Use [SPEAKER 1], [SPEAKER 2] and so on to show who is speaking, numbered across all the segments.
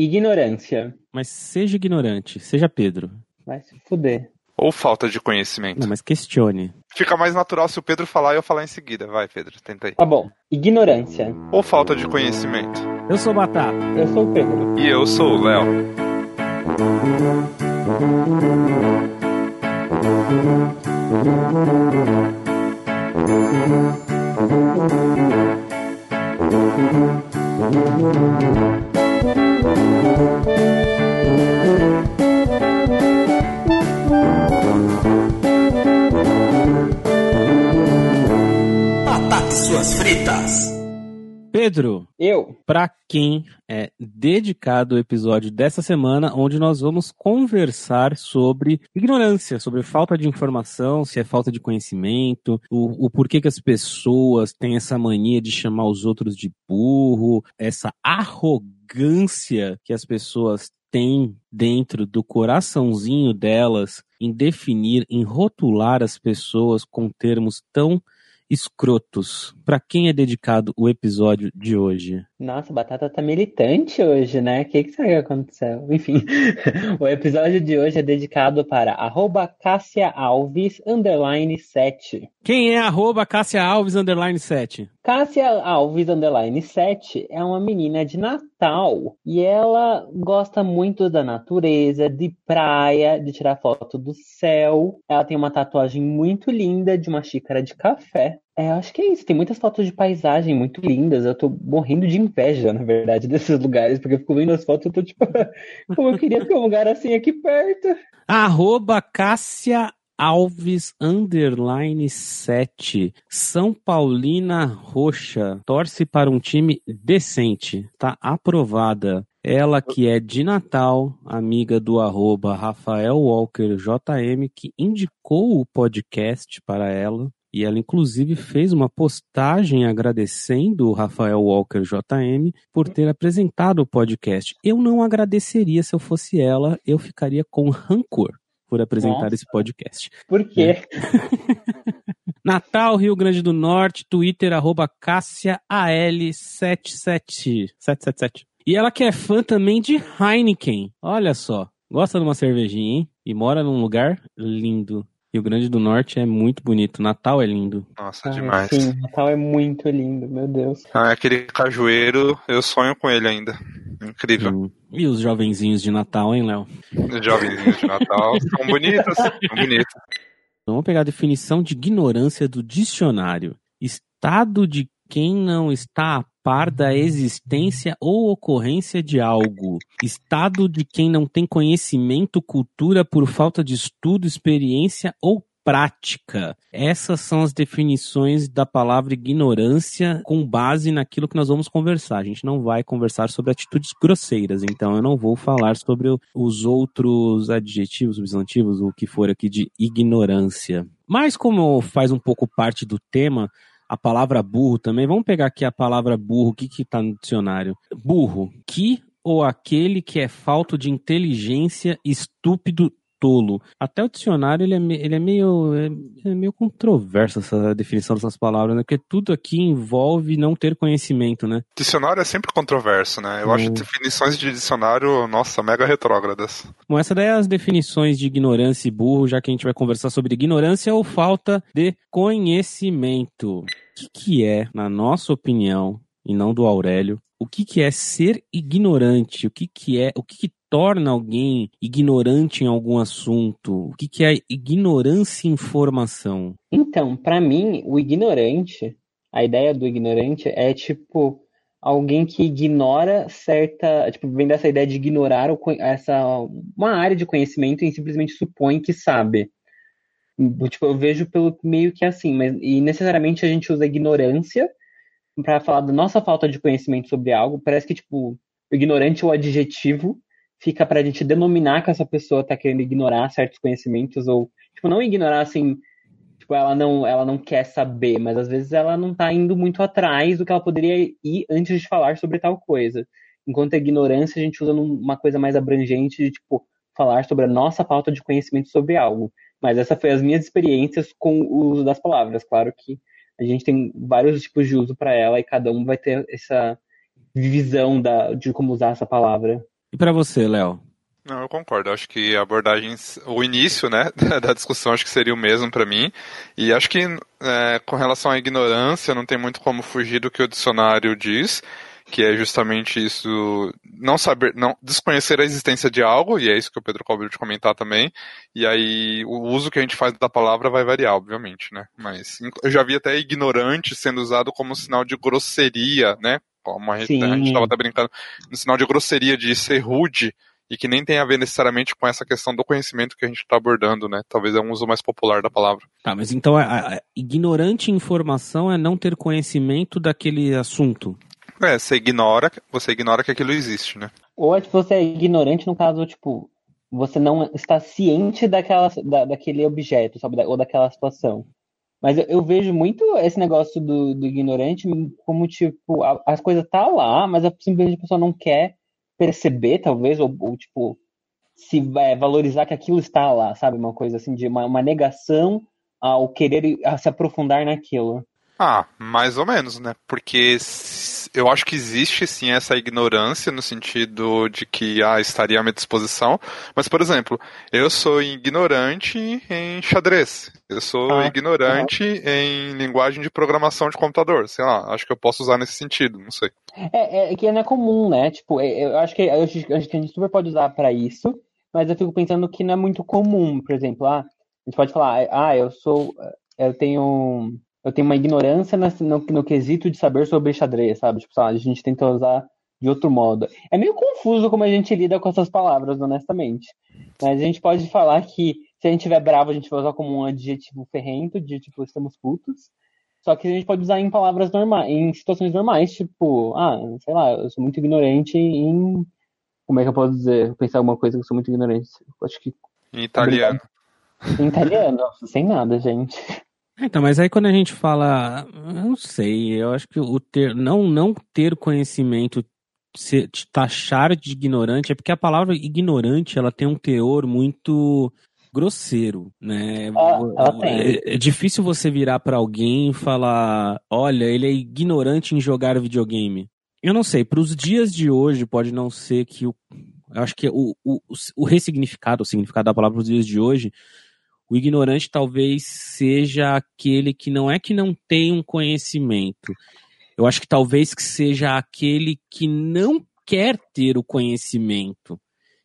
[SPEAKER 1] Ignorância.
[SPEAKER 2] Mas seja ignorante, seja Pedro.
[SPEAKER 1] Vai se fuder.
[SPEAKER 3] Ou falta de conhecimento.
[SPEAKER 2] Não, mas questione.
[SPEAKER 3] Fica mais natural se o Pedro falar e eu falar em seguida. Vai, Pedro, tenta aí.
[SPEAKER 1] Tá bom. Ignorância.
[SPEAKER 3] Ou falta de conhecimento.
[SPEAKER 2] Eu sou Batata.
[SPEAKER 1] Eu sou o Pedro.
[SPEAKER 3] E eu sou o Léo.
[SPEAKER 4] Ataque suas fritas.
[SPEAKER 2] Pedro,
[SPEAKER 1] Eu.
[SPEAKER 2] para quem é dedicado o episódio dessa semana, onde nós vamos conversar sobre ignorância, sobre falta de informação, se é falta de conhecimento, o, o porquê que as pessoas têm essa mania de chamar os outros de burro, essa arrogância que as pessoas têm dentro do coraçãozinho delas em definir, em rotular as pessoas com termos tão escrotos. Para quem é dedicado o episódio de hoje?
[SPEAKER 1] Nossa, a Batata tá militante hoje, né? O que, que será que aconteceu? Enfim, o episódio de hoje é dedicado para arroba Cássia Alves, underline 7.
[SPEAKER 2] Quem é arroba Cássia Alves underline 7?
[SPEAKER 1] Cássia Alves, underline 7, é uma menina de Natal e ela gosta muito da natureza, de praia, de tirar foto do céu. Ela tem uma tatuagem muito linda de uma xícara de café. É, acho que é isso. Tem muitas fotos de paisagem muito lindas. Eu tô morrendo de inveja, na verdade, desses lugares, porque eu fico vendo as fotos e tô tipo, como eu queria ter um lugar assim aqui perto.
[SPEAKER 2] Arroba Cássia Alves underline 7. São Paulina Roxa. Torce para um time decente. Tá aprovada. Ela que é de Natal, amiga do arroba Rafael Walker JM, que indicou o podcast para ela. E ela, inclusive, fez uma postagem agradecendo o Rafael Walker JM por ter apresentado o podcast. Eu não agradeceria se eu fosse ela, eu ficaria com rancor por apresentar
[SPEAKER 1] Nossa.
[SPEAKER 2] esse podcast.
[SPEAKER 1] Por quê?
[SPEAKER 2] Natal, Rio Grande do Norte, Twitter, arroba CássiaAL77. E ela que é fã também de Heineken. Olha só, gosta de uma cervejinha, hein? E mora num lugar lindo. Rio Grande do Norte é muito bonito. Natal é lindo.
[SPEAKER 3] Nossa,
[SPEAKER 1] Ai,
[SPEAKER 3] demais.
[SPEAKER 1] Sim, Natal é muito lindo, meu Deus.
[SPEAKER 3] Ah, aquele cajueiro, eu sonho com ele ainda. Incrível.
[SPEAKER 2] Hum. E os jovenzinhos de Natal, hein, Léo?
[SPEAKER 3] Os jovenzinhos de Natal são bonitos, são bonitos.
[SPEAKER 2] Vamos pegar a definição de ignorância do dicionário. Estado de quem não está a par da existência ou ocorrência de algo. Estado de quem não tem conhecimento, cultura por falta de estudo, experiência ou prática. Essas são as definições da palavra ignorância com base naquilo que nós vamos conversar. A gente não vai conversar sobre atitudes grosseiras, então eu não vou falar sobre os outros adjetivos, substantivos, o que for aqui de ignorância. Mas como faz um pouco parte do tema, a palavra burro também, vamos pegar aqui a palavra burro, o que que tá no dicionário? Burro, que ou aquele que é falto de inteligência, estúpido, tolo. Até o dicionário ele é, ele é meio é, é meio controverso essa definição dessas palavras, né? Porque tudo aqui envolve não ter conhecimento, né?
[SPEAKER 3] Dicionário é sempre controverso, né? Eu acho
[SPEAKER 2] Hum.
[SPEAKER 3] definições de dicionário, nossa, mega retrógradas.
[SPEAKER 2] Bom, essa daí é as definições de ignorância e burro, já que a gente vai conversar sobre ignorância ou falta de conhecimento. O que, que é, na nossa opinião, e não do Aurélio, o que, que é ser ignorante? O que, que é, o que, que torna alguém ignorante em algum assunto? O que, que é ignorância em informação?
[SPEAKER 1] Então, pra mim, o ignorante, a ideia do ignorante é tipo alguém que ignora certa, tipo, vem dessa ideia de ignorar essa uma área de conhecimento e simplesmente supõe que sabe. Tipo, eu vejo pelo meio que assim, mas e necessariamente a gente usa ignorância pra falar da nossa falta de conhecimento sobre algo. Parece que tipo, ignorante o adjetivo fica pra gente denominar que essa pessoa tá querendo ignorar certos conhecimentos ou tipo não ignorar assim tipo, ela não, ela não quer saber, mas às vezes ela não tá indo muito atrás do que ela poderia ir antes de falar sobre tal coisa. Enquanto a ignorância a gente usa numa coisa mais abrangente de, tipo, falar sobre a nossa falta de conhecimento sobre algo. Mas essa foi as minhas experiências com o uso das palavras. Claro que a gente tem vários tipos de uso para ela e cada um vai ter essa visão da, de como usar essa palavra.
[SPEAKER 2] E para você, Léo?
[SPEAKER 3] Não, eu concordo. Acho que a abordagem, o início, né, da discussão, acho que seria o mesmo para mim. E acho que é, com relação à ignorância, não tem muito como fugir do que o dicionário diz, que é justamente isso, não saber, não desconhecer a existência de algo, e é isso que o Pedro acabou de comentar também. E aí o uso que a gente faz da palavra vai variar, obviamente, né? Mas eu já vi até ignorante sendo usado como sinal de grosseria, né? Como a gente, a gente tava até brincando, no sinal de grosseria, de ser rude e que nem tem a ver necessariamente com essa questão do conhecimento que a gente está abordando, né? Talvez é um uso mais popular da palavra.
[SPEAKER 2] Tá, mas então a, a, ignorante informação é não ter conhecimento daquele assunto.
[SPEAKER 3] É, você ignora, você ignora que aquilo existe, né?
[SPEAKER 1] Ou é tipo, você é ignorante no caso, tipo, você não está ciente daquela, da, daquele objeto, sabe? Ou daquela situação. Mas eu, eu, vejo muito esse negócio do, do ignorante como, tipo, a, as coisas tá lá, mas a, simplesmente a pessoa não quer perceber, talvez, ou, ou tipo, se é, valorizar que aquilo está lá, sabe? Uma coisa assim, de uma, uma negação ao querer se aprofundar naquilo.
[SPEAKER 3] Ah, mais ou menos, né? Porque eu acho que existe sim essa ignorância no sentido de que ah, estaria à minha disposição. Mas, por exemplo, eu sou ignorante em xadrez. Eu sou ah, ignorante em linguagem de programação de computador. Sei lá, acho que eu posso usar nesse sentido, não sei.
[SPEAKER 1] É, é que não é comum, né? Tipo, é, eu acho que, eu acho que a gente super pode usar para isso, mas eu fico pensando que não é muito comum. Por exemplo, ah, a gente pode falar, ah, eu sou. Eu tenho eu tenho uma ignorância no, no, no, quesito de saber sobre xadrez, sabe? Tipo, a gente tenta usar de outro modo. É meio confuso como a gente lida com essas palavras, honestamente. Mas a gente pode falar que se a gente estiver bravo, a gente vai usar como um adjetivo ferrento, de tipo, estamos putos. Só que a gente pode usar em palavras normais, em situações normais, tipo, ah, sei lá, eu sou muito ignorante em. Como é que eu posso dizer? Pensar alguma coisa que eu sou muito ignorante. Eu acho que.
[SPEAKER 3] Em italiano.
[SPEAKER 1] Em italiano, sem nada, gente.
[SPEAKER 2] Então, mas aí quando a gente fala, eu não sei, eu acho que o ter, não, não ter conhecimento, se, te taxar de ignorante, é porque a palavra ignorante, ela tem um teor muito grosseiro, né?
[SPEAKER 1] Ah,
[SPEAKER 2] é, é, difícil você virar para alguém e falar, olha, ele é ignorante em jogar videogame. Eu não sei, para os dias de hoje pode não ser que o, eu acho que o, o, o ressignificado, o significado da palavra para os dias de hoje o ignorante talvez seja aquele que não é que não tem um conhecimento. Eu acho que talvez que seja aquele que não quer ter o conhecimento.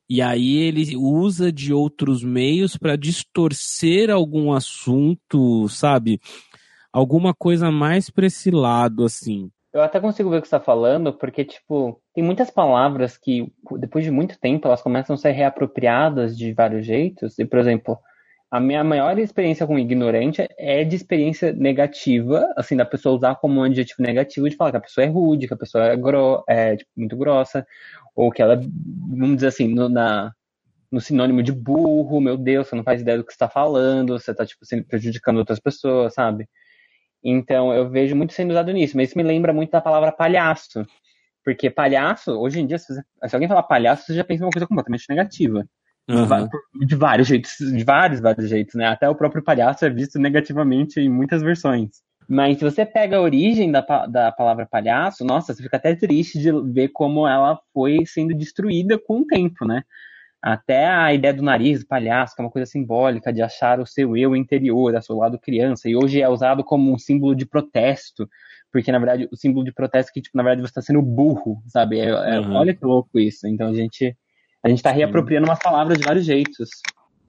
[SPEAKER 2] E aí ele usa de outros meios para distorcer algum assunto, sabe? Alguma coisa mais para esse lado, assim.
[SPEAKER 1] Eu até consigo ver o que você está falando, porque, tipo, tem muitas palavras que, depois de muito tempo, elas começam a ser reapropriadas de vários jeitos. E, por exemplo, a minha maior experiência com ignorante é de experiência negativa, assim, da pessoa usar como um adjetivo negativo de falar que a pessoa é rude, que a pessoa é, gro é tipo, muito grossa, ou que ela, vamos dizer assim, no, na, no sinônimo de burro, meu Deus, você não faz ideia do que está falando, você está tipo, prejudicando outras pessoas, sabe? Então, eu vejo muito sendo usado nisso, mas isso me lembra muito da palavra palhaço, porque palhaço, hoje em dia, se, alguém falar palhaço, você já pensa uma coisa completamente negativa. Uhum. De vários jeitos, de vários, vários jeitos, né? Até o próprio palhaço é visto negativamente em muitas versões. Mas se você pega a origem da, da palavra palhaço, nossa, você fica até triste de ver como ela foi sendo destruída com o tempo, né? Até a ideia do nariz, palhaço, que é uma coisa simbólica de achar o seu eu interior, a seu lado criança, e hoje é usado como um símbolo de protesto, porque na verdade o símbolo de protesto é que, tipo, na verdade você está sendo burro, sabe? É, é, uhum. Olha que louco isso. Então a gente a gente está reapropriando umas palavras de vários jeitos.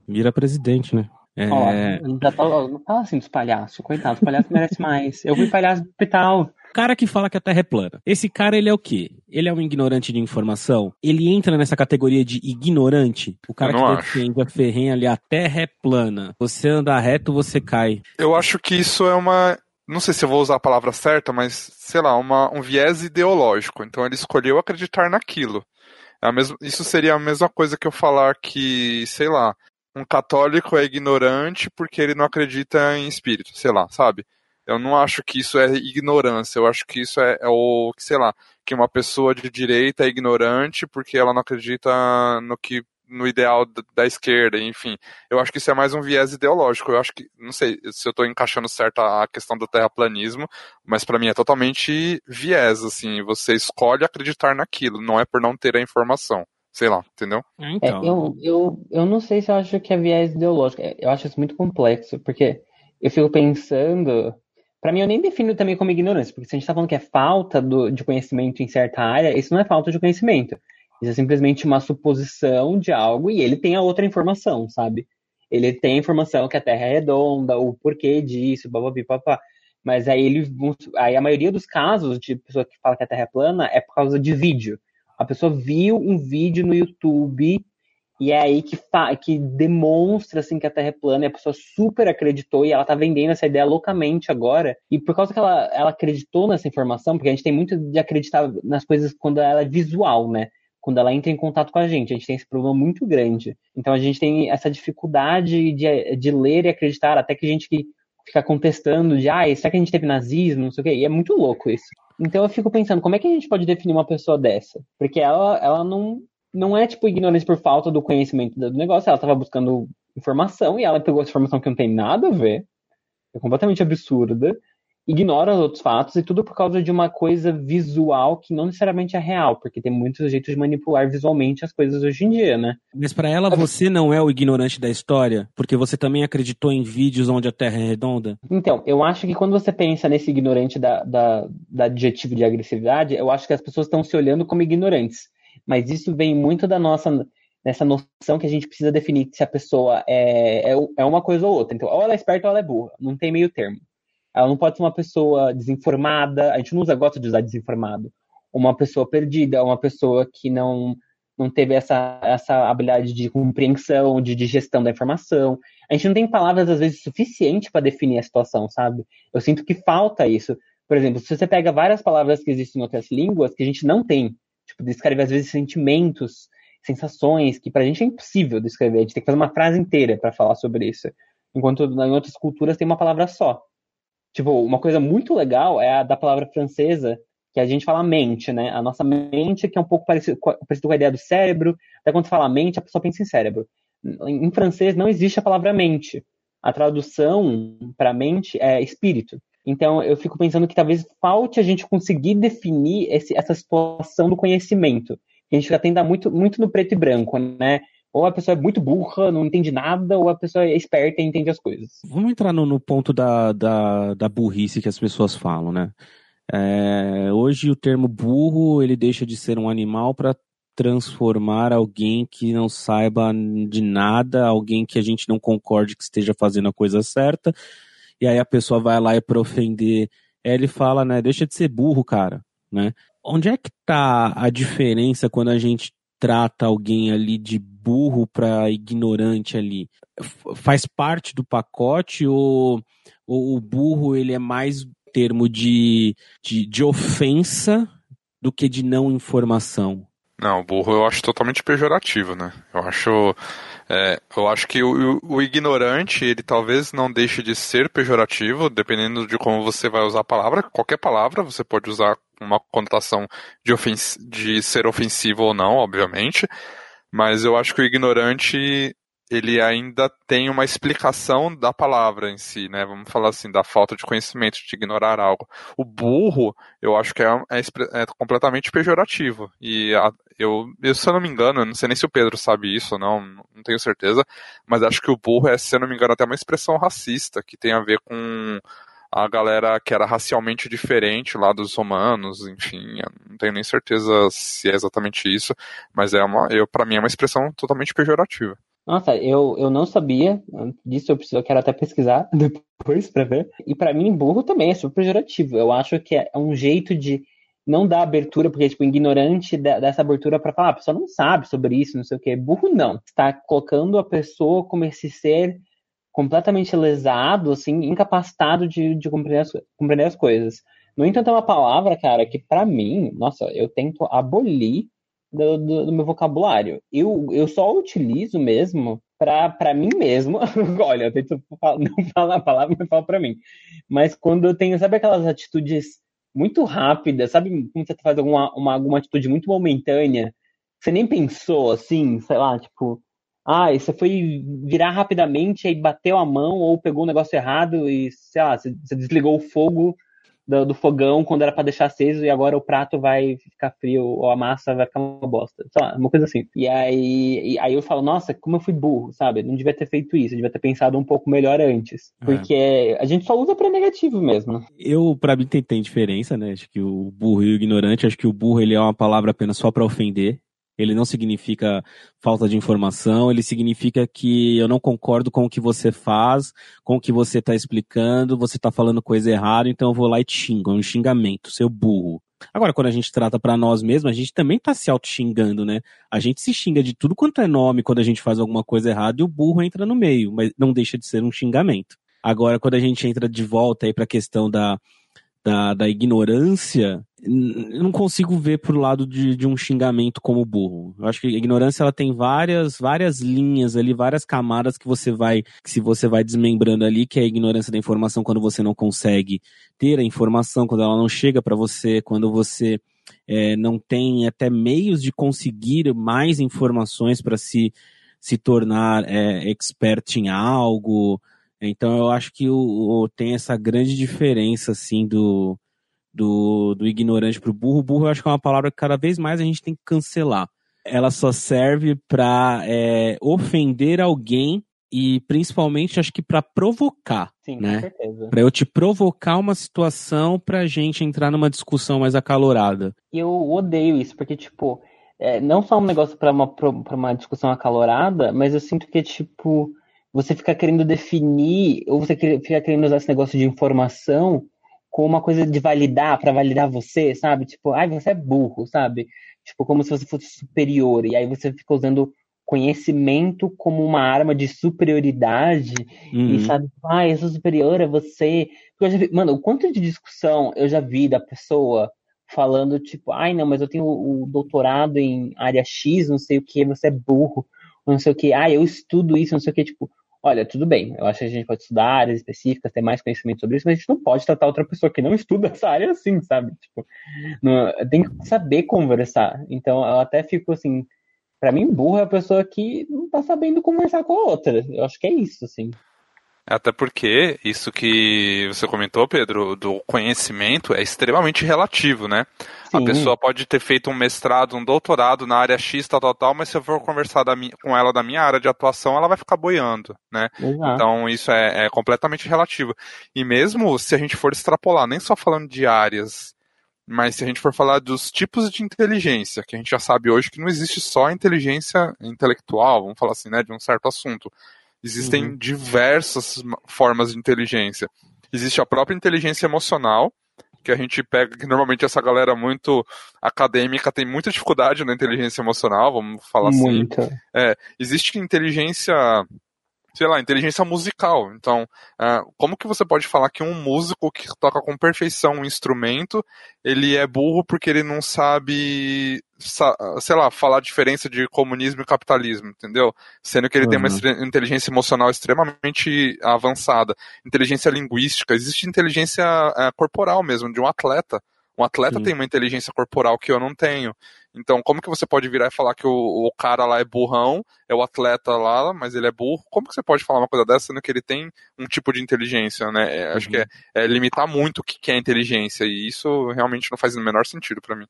[SPEAKER 2] Vira presidente, né?
[SPEAKER 1] É... Ó, já tá, não fala assim dos palhaços, coitado, os palhaços merecem mais. Eu fui palhaço do hospital.
[SPEAKER 2] O cara que fala que a Terra é plana. Esse cara, ele é o quê? Ele é um ignorante de informação? Ele entra nessa categoria de ignorante? O cara que acho. defende a ferrenha ali, a Terra é plana. Você anda reto, você cai.
[SPEAKER 3] Eu acho que isso é uma não sei se eu vou usar a palavra certa, mas sei lá, uma, um viés ideológico. Então ele escolheu acreditar naquilo. É mesma, isso seria a mesma coisa que eu falar que, sei lá, um católico é ignorante porque ele não acredita em espírito, sei lá, sabe? Eu não acho que isso é ignorância, eu acho que isso é, é o, sei lá, que uma pessoa de direita é ignorante porque ela não acredita no que no ideal da esquerda, enfim. Eu acho que isso é mais um viés ideológico. Eu acho que, não sei se eu estou encaixando certo a questão do terraplanismo, mas para mim é totalmente viés, assim. Você escolhe acreditar naquilo, não é por não ter a informação, sei lá, entendeu?
[SPEAKER 2] É,
[SPEAKER 1] É,
[SPEAKER 2] então.
[SPEAKER 1] eu, eu, eu não sei se eu acho que é viés ideológico. É, Eu acho isso muito complexo, porque eu fico pensando. Pra mim, eu nem defino também como ignorância, porque se a gente tá falando que é falta do- de conhecimento em certa área, isso não é falta de conhecimento. Isso é simplesmente uma suposição de algo e ele tem a outra informação, sabe? Ele tem a informação que a Terra é redonda, o porquê disso, blá blá blá. Mas aí ele. Aí a maioria dos casos de pessoa que fala que a Terra é plana é por causa de vídeo. A pessoa viu um vídeo no YouTube e é aí que, que demonstra assim que a Terra é plana e a pessoa super acreditou e ela tá vendendo essa ideia loucamente agora. E por causa que ela, ela acreditou nessa informação, porque a gente tem muito de acreditar nas coisas quando ela é visual, né? Quando ela entra em contato com a gente. A gente tem esse problema muito grande. Então a gente tem essa dificuldade de, de ler e acreditar, até que gente que fica contestando de, ah, será que a gente teve nazismo, não sei o quê. E é muito louco isso. Então eu fico pensando, como é que a gente pode definir uma pessoa dessa? Porque ela, ela não, não é, tipo, ignorante por falta do conhecimento do negócio, ela estava buscando informação e ela pegou essa informação que não tem nada a ver, é completamente absurda, ignora os outros fatos e tudo por causa de uma coisa visual que não necessariamente é real, porque tem muitos jeitos de manipular visualmente as coisas hoje em dia, né?
[SPEAKER 2] Mas pra ela você não é o ignorante da história, porque você também acreditou em vídeos onde a Terra é redonda?
[SPEAKER 1] Então, eu acho que quando você pensa nesse ignorante da, da, da adjetivo de agressividade, eu acho que as pessoas estão se olhando como ignorantes. Mas isso vem muito da nossa nessa noção que a gente precisa definir se a pessoa é, é, é uma coisa ou outra. Então, ou ela é esperta ou ela é burra. Não tem meio termo. Ela não pode ser uma pessoa desinformada. A gente não usa, gosta de usar desinformado. Uma pessoa perdida, uma pessoa que não não teve essa, essa habilidade de compreensão, de, de gestão da informação. A gente não tem palavras, às vezes, suficientes para definir a situação, sabe? Eu sinto que falta isso. Por exemplo, se você pega várias palavras que existem em outras línguas que a gente não tem, tipo, descreve, às vezes, sentimentos, sensações, que pra gente é impossível descrever. A gente tem que fazer uma frase inteira para falar sobre isso. Enquanto em outras culturas tem uma palavra só. Tipo, uma coisa muito legal é a da palavra francesa, que a gente fala mente, né? A nossa mente, que é um pouco parecido, com a- parecido com a ideia do cérebro. Até quando fala mente, a pessoa pensa em cérebro. Em francês não existe a palavra mente. A tradução para mente é espírito. Então eu fico pensando que talvez falte a gente conseguir definir esse- essa situação do conhecimento. A gente já muito, muito no preto e branco, né? Ou a pessoa é muito burra, não entende nada, ou a pessoa é esperta e entende as coisas.
[SPEAKER 2] Vamos entrar no, no ponto da, da, da burrice que as pessoas falam, né? É, hoje o termo burro ele deixa de ser um animal para transformar alguém que não saiba de nada, alguém que a gente não concorde que esteja fazendo a coisa certa, e aí a pessoa vai lá e para ofender ela e fala, né, deixa de ser burro, cara, né? Onde é que tá a diferença quando a gente trata alguém ali de burro para ignorante ali? Faz parte do pacote ou, ou o burro ele é mais termo de, de, de ofensa do que de não informação?
[SPEAKER 3] Não, burro eu acho totalmente pejorativo, né? Eu acho, é, eu acho que o, o ignorante, ele talvez não deixe de ser pejorativo, dependendo de como você vai usar a palavra. Qualquer palavra você pode usar uma conotação de, ofens de ser ofensivo ou não, obviamente. Mas eu acho que o ignorante, ele ainda tem uma explicação da palavra em si, né? Vamos falar assim, da falta de conhecimento, de ignorar algo. O burro, eu acho que é, é, é completamente pejorativo. E a- eu, eu, se eu não me engano, eu não sei nem se o Pedro sabe isso ou não, não tenho certeza, mas acho que o burro é, se eu não me engano, até uma expressão racista, que tem a ver com a galera que era racialmente diferente lá dos romanos, enfim, não tenho nem certeza se é exatamente isso, mas é uma, eu, para mim é uma expressão totalmente pejorativa.
[SPEAKER 1] Nossa, eu, eu não sabia disso, eu preciso, eu quero até pesquisar depois pra ver. E pra mim, burro também é super pejorativo. Eu acho que é um jeito de não dar abertura, porque, tipo, ignorante dá dá essa abertura pra falar, "Ah, a pessoa não sabe sobre isso, não sei o quê. Burro não. Está colocando a pessoa como esse ser completamente lesado, assim, incapacitado de, de compreender, as, compreender as coisas. No entanto, é uma palavra, cara, que pra mim, nossa, eu tento abolir do, do, do meu vocabulário. Eu, eu só utilizo mesmo pra mim mesmo. Olha, eu tento falar- não falar a palavra, mas falo pra mim. Mas quando eu tenho, sabe aquelas atitudes muito rápidas, sabe quando você faz alguma, uma, alguma atitude muito momentânea, você nem pensou assim, sei lá, tipo, ah, você foi virar rapidamente e bateu a mão ou pegou um negócio errado e, sei lá, você desligou o fogo do, do fogão quando era para deixar aceso e agora o prato vai ficar frio ou a massa vai ficar uma bosta. Sei lá, uma coisa assim. E aí, e aí eu falo, nossa, como eu fui burro, sabe? Não devia ter feito isso, eu devia ter pensado um pouco melhor antes.
[SPEAKER 2] É.
[SPEAKER 1] Porque a gente só usa pra negativo mesmo.
[SPEAKER 2] Eu, pra mim, tem, tem diferença, né? Acho que o burro e o ignorante, acho que o burro ele é uma palavra apenas só pra ofender. Ele não significa falta de informação, ele significa que eu não concordo com o que você faz, com o que você está explicando, você está falando coisa errada, então eu vou lá e te xingo, é um xingamento, seu burro. Agora, quando a gente trata para nós mesmos, a gente também tá se auto-xingando, né? A gente se xinga de tudo quanto é nome quando a gente faz alguma coisa errada e o burro entra no meio, mas não deixa de ser um xingamento. Agora, quando a gente entra de volta aí pra questão da, da, da ignorância, não consigo ver pro lado de, de um xingamento como burro. Eu acho que a ignorância ela tem várias várias linhas ali, várias camadas que você vai, que se você vai desmembrando ali, que é a ignorância da informação quando você não consegue ter a informação, quando ela não chega para você, quando você é, não tem até meios de conseguir mais informações para se se tornar é, expert em algo. Então eu acho que o, o, tem essa grande diferença assim do do, do ignorante pro burro. Burro eu acho que é uma palavra que cada vez mais a gente tem que cancelar. Ela só serve para é, ofender alguém e principalmente acho que para provocar,
[SPEAKER 1] Sim,
[SPEAKER 2] né?
[SPEAKER 1] com certeza.
[SPEAKER 2] Para eu te provocar uma situação pra gente entrar numa discussão mais acalorada.
[SPEAKER 1] E eu odeio isso, porque, tipo, é, não só um negócio pra uma, pra uma discussão acalorada, mas eu sinto que, tipo, você fica querendo definir, ou você fica querendo usar esse negócio de informação como uma coisa de validar, para validar você, sabe? Tipo, ai, você é burro, sabe? Tipo, como se você fosse superior. E aí você fica usando conhecimento como uma arma de superioridade
[SPEAKER 2] Uhum.
[SPEAKER 1] e sabe, ah, eu sou superior a você. Vi- mano, o quanto de discussão eu já vi da pessoa falando, tipo, ai, não, mas eu tenho o doutorado em área X, não sei o que, você é burro, não sei o que, ah, eu estudo isso, não sei o que, tipo, olha, tudo bem, eu acho que a gente pode estudar áreas específicas, ter mais conhecimento sobre isso, mas a gente não pode tratar outra pessoa que não estuda essa área assim, sabe? Tipo, não- tem que saber conversar. Então, eu até fico assim, pra mim, burro é a pessoa que não tá sabendo conversar com a outra. Eu acho que é isso, assim.
[SPEAKER 3] Até porque isso que você comentou, Pedro, do conhecimento é extremamente relativo, né? A
[SPEAKER 1] Sim.
[SPEAKER 3] pessoa pode ter feito um mestrado, um doutorado na área X, tal, tal, tal, mas se eu for conversar da mi- com ela da minha área de atuação, ela vai ficar boiando, né?
[SPEAKER 1] Exato.
[SPEAKER 3] Então isso é, é completamente relativo. E mesmo se a gente for extrapolar, nem só falando de áreas, mas se a gente for falar dos tipos de inteligência, que a gente já sabe hoje que não existe só a inteligência intelectual, vamos falar assim, né, de um certo assunto. Existem
[SPEAKER 2] Uhum.
[SPEAKER 3] diversas ma- formas de inteligência. Existe a própria inteligência emocional, que a gente pega, que normalmente essa galera muito acadêmica tem muita dificuldade na inteligência emocional, vamos falar assim.
[SPEAKER 1] Muito.
[SPEAKER 3] Existe inteligência, sei lá, inteligência musical. Então, ah, como que você pode falar que um músico que toca com perfeição um instrumento, ele é burro porque ele não sabe, sa- sei lá, falar a diferença de comunismo e capitalismo, entendeu? Sendo que ele tem uma
[SPEAKER 2] Uhum.
[SPEAKER 3] inteligência emocional extremamente avançada. Inteligência linguística, existe inteligência ah, corporal mesmo, de um atleta. Um atleta
[SPEAKER 2] Sim.
[SPEAKER 3] tem uma inteligência corporal que eu não tenho. Então, como que você pode virar e falar que o, o cara lá é burrão, é o atleta lá, mas ele é burro? Como que você pode falar uma coisa dessa sendo que ele tem um tipo de inteligência, né? É, Acho que é, é limitar muito o que é inteligência, e isso realmente não faz o menor sentido pra mim.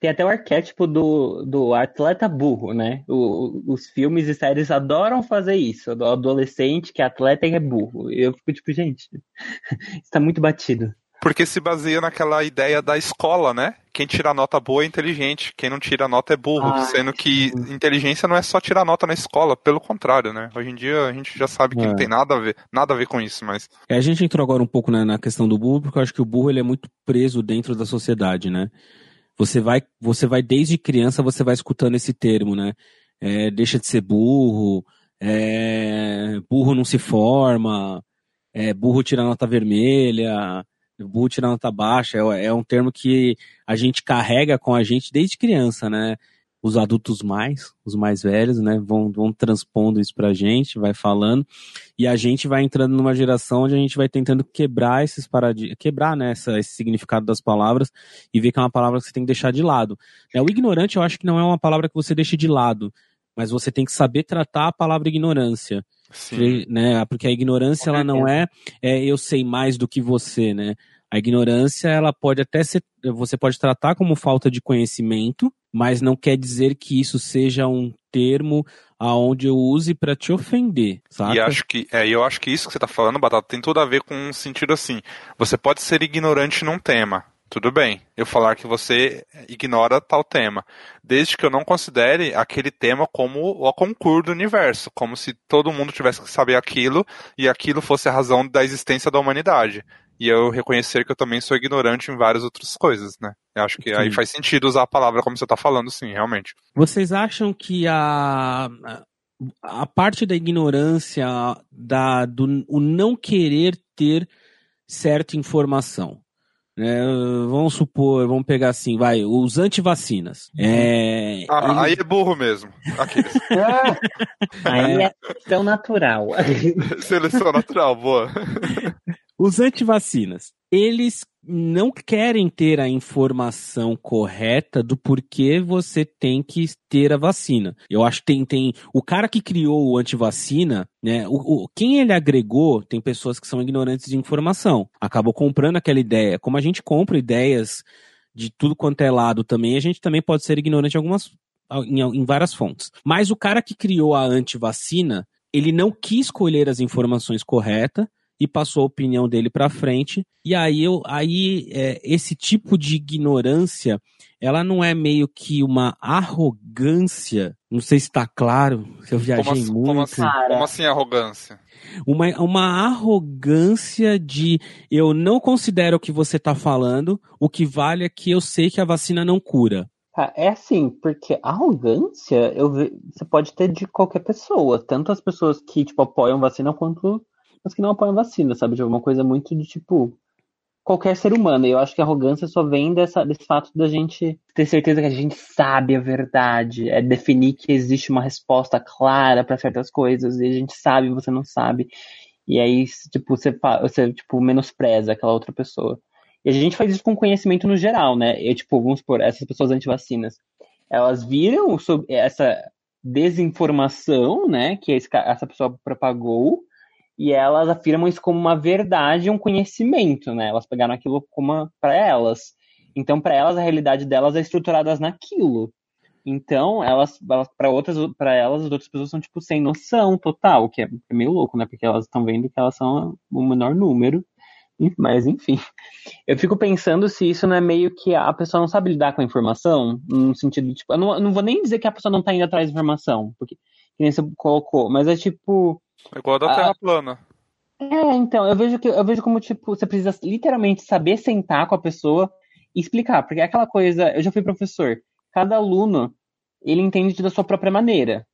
[SPEAKER 1] Tem até o arquétipo do, do atleta burro, né? O- os filmes e séries adoram fazer isso. Do adolescente que é atleta e é burro. E eu fico tipo, gente, isso tá muito batido.
[SPEAKER 3] Porque se baseia naquela ideia da escola, né? Quem tira nota boa é inteligente, quem não tira nota é burro.
[SPEAKER 1] Ai,
[SPEAKER 3] sendo que inteligência não é só tirar nota na escola, pelo contrário, né? Hoje em dia a gente já sabe que
[SPEAKER 2] É.
[SPEAKER 3] não tem nada a ver, nada a ver com isso, mas
[SPEAKER 2] É, a gente entrou agora um pouco né, na questão do burro, porque eu acho que o burro ele é muito preso dentro da sociedade, né? Você vai, você vai desde criança, você vai escutando esse termo, né? É, deixa de ser burro, é, burro não se forma, é, burro tira nota vermelha, burro tira nota baixa. É, é um termo que a gente carrega com a gente desde criança, né? Os adultos mais, os mais velhos, né? Vão, vão transpondo isso pra gente, vai falando. E a gente vai entrando numa geração onde a gente vai tentando quebrar esses paradigmas, quebrar né, essa, esse significado das palavras e ver que é uma palavra que você tem que deixar de lado. É, o ignorante eu acho que não é uma palavra que você deixa de lado, mas você tem que saber tratar a palavra ignorância.
[SPEAKER 3] sim.
[SPEAKER 2] Né? Porque a ignorância ela não é, é eu sei mais do que você, né? A ignorância, ela pode até ser, você pode tratar como falta de conhecimento, mas não quer dizer que isso seja um termo aonde eu use para te ofender, sabe?
[SPEAKER 3] E acho que, é, eu acho que isso que você tá falando, Batata, tem tudo a ver com um sentido assim. Você pode ser ignorante num tema, tudo bem, eu falar que você ignora tal tema, desde que eu não considere aquele tema como o concurso do universo, como se todo mundo tivesse que saber aquilo e aquilo fosse a razão da existência da humanidade. E eu reconhecer que eu também sou ignorante em várias outras coisas, né? Eu acho que sim. aí faz sentido usar a palavra como você está falando, sim, realmente.
[SPEAKER 2] Vocês acham que a, a parte da ignorância, da, do o não querer ter certa informação, né, vamos supor, vamos pegar assim, vai, os antivacinas. É,
[SPEAKER 3] ah, eles... Aí é burro mesmo.
[SPEAKER 1] aí é seleção natural.
[SPEAKER 3] seleção natural, boa.
[SPEAKER 2] Os antivacinas, eles não querem ter a informação correta do porquê você tem que ter a vacina. Eu acho que tem, tem o cara que criou o antivacina, né? O, o, quem ele agregou, tem pessoas que são ignorantes de informação. Acabou comprando aquela ideia. Como a gente compra ideias de tudo quanto é lado também, a gente também pode ser ignorante em algumas em, em várias fontes. Mas o cara que criou a antivacina, ele não quis escolher as informações corretas e passou a opinião dele para frente. E aí, eu, aí é, esse tipo de ignorância, ela não é meio que uma arrogância. Não sei se está claro, se eu viajei como assim, muito.
[SPEAKER 3] Como assim, como assim arrogância?
[SPEAKER 2] Uma, uma arrogância de eu não considero o que você está falando, o que vale é que eu sei que a vacina não cura.
[SPEAKER 1] É assim, porque arrogância eu, você pode ter de qualquer pessoa, tanto as pessoas que tipo, apoiam vacina quanto mas que não apoiam vacina, sabe? De alguma coisa muito de tipo qualquer ser humano. E eu acho que a arrogância só vem dessa, desse fato da gente ter certeza que a gente sabe a verdade, é definir que existe uma resposta clara para certas coisas e a gente sabe você não sabe. E aí, tipo, você, você tipo, menospreza aquela outra pessoa. E a gente faz isso com conhecimento no geral, né? E, tipo, vamos supor, essas pessoas antivacinas, elas viram essa desinformação, né, que essa pessoa propagou, e elas afirmam isso como uma verdade, um conhecimento, né? Elas pegaram aquilo como para elas. Então, para elas, a realidade delas é estruturada naquilo. Então, elas, elas para outras, para elas, as outras pessoas são tipo sem noção total, que é, é meio louco, né? Porque elas estão vendo que elas são o menor número. Mas, enfim, eu fico pensando se isso não é meio que a pessoa não sabe lidar com a informação, no sentido tipo, eu não, eu não vou nem dizer que a pessoa não está indo atrás de informação, porque, que nem você colocou, mas é tipo,
[SPEAKER 3] é igual a da Terra ah, plana.
[SPEAKER 1] É, então, eu vejo que eu vejo como, tipo, você precisa literalmente saber sentar com a pessoa e explicar. Porque é aquela coisa, eu já fui professor, cada aluno, ele entende da sua própria maneira.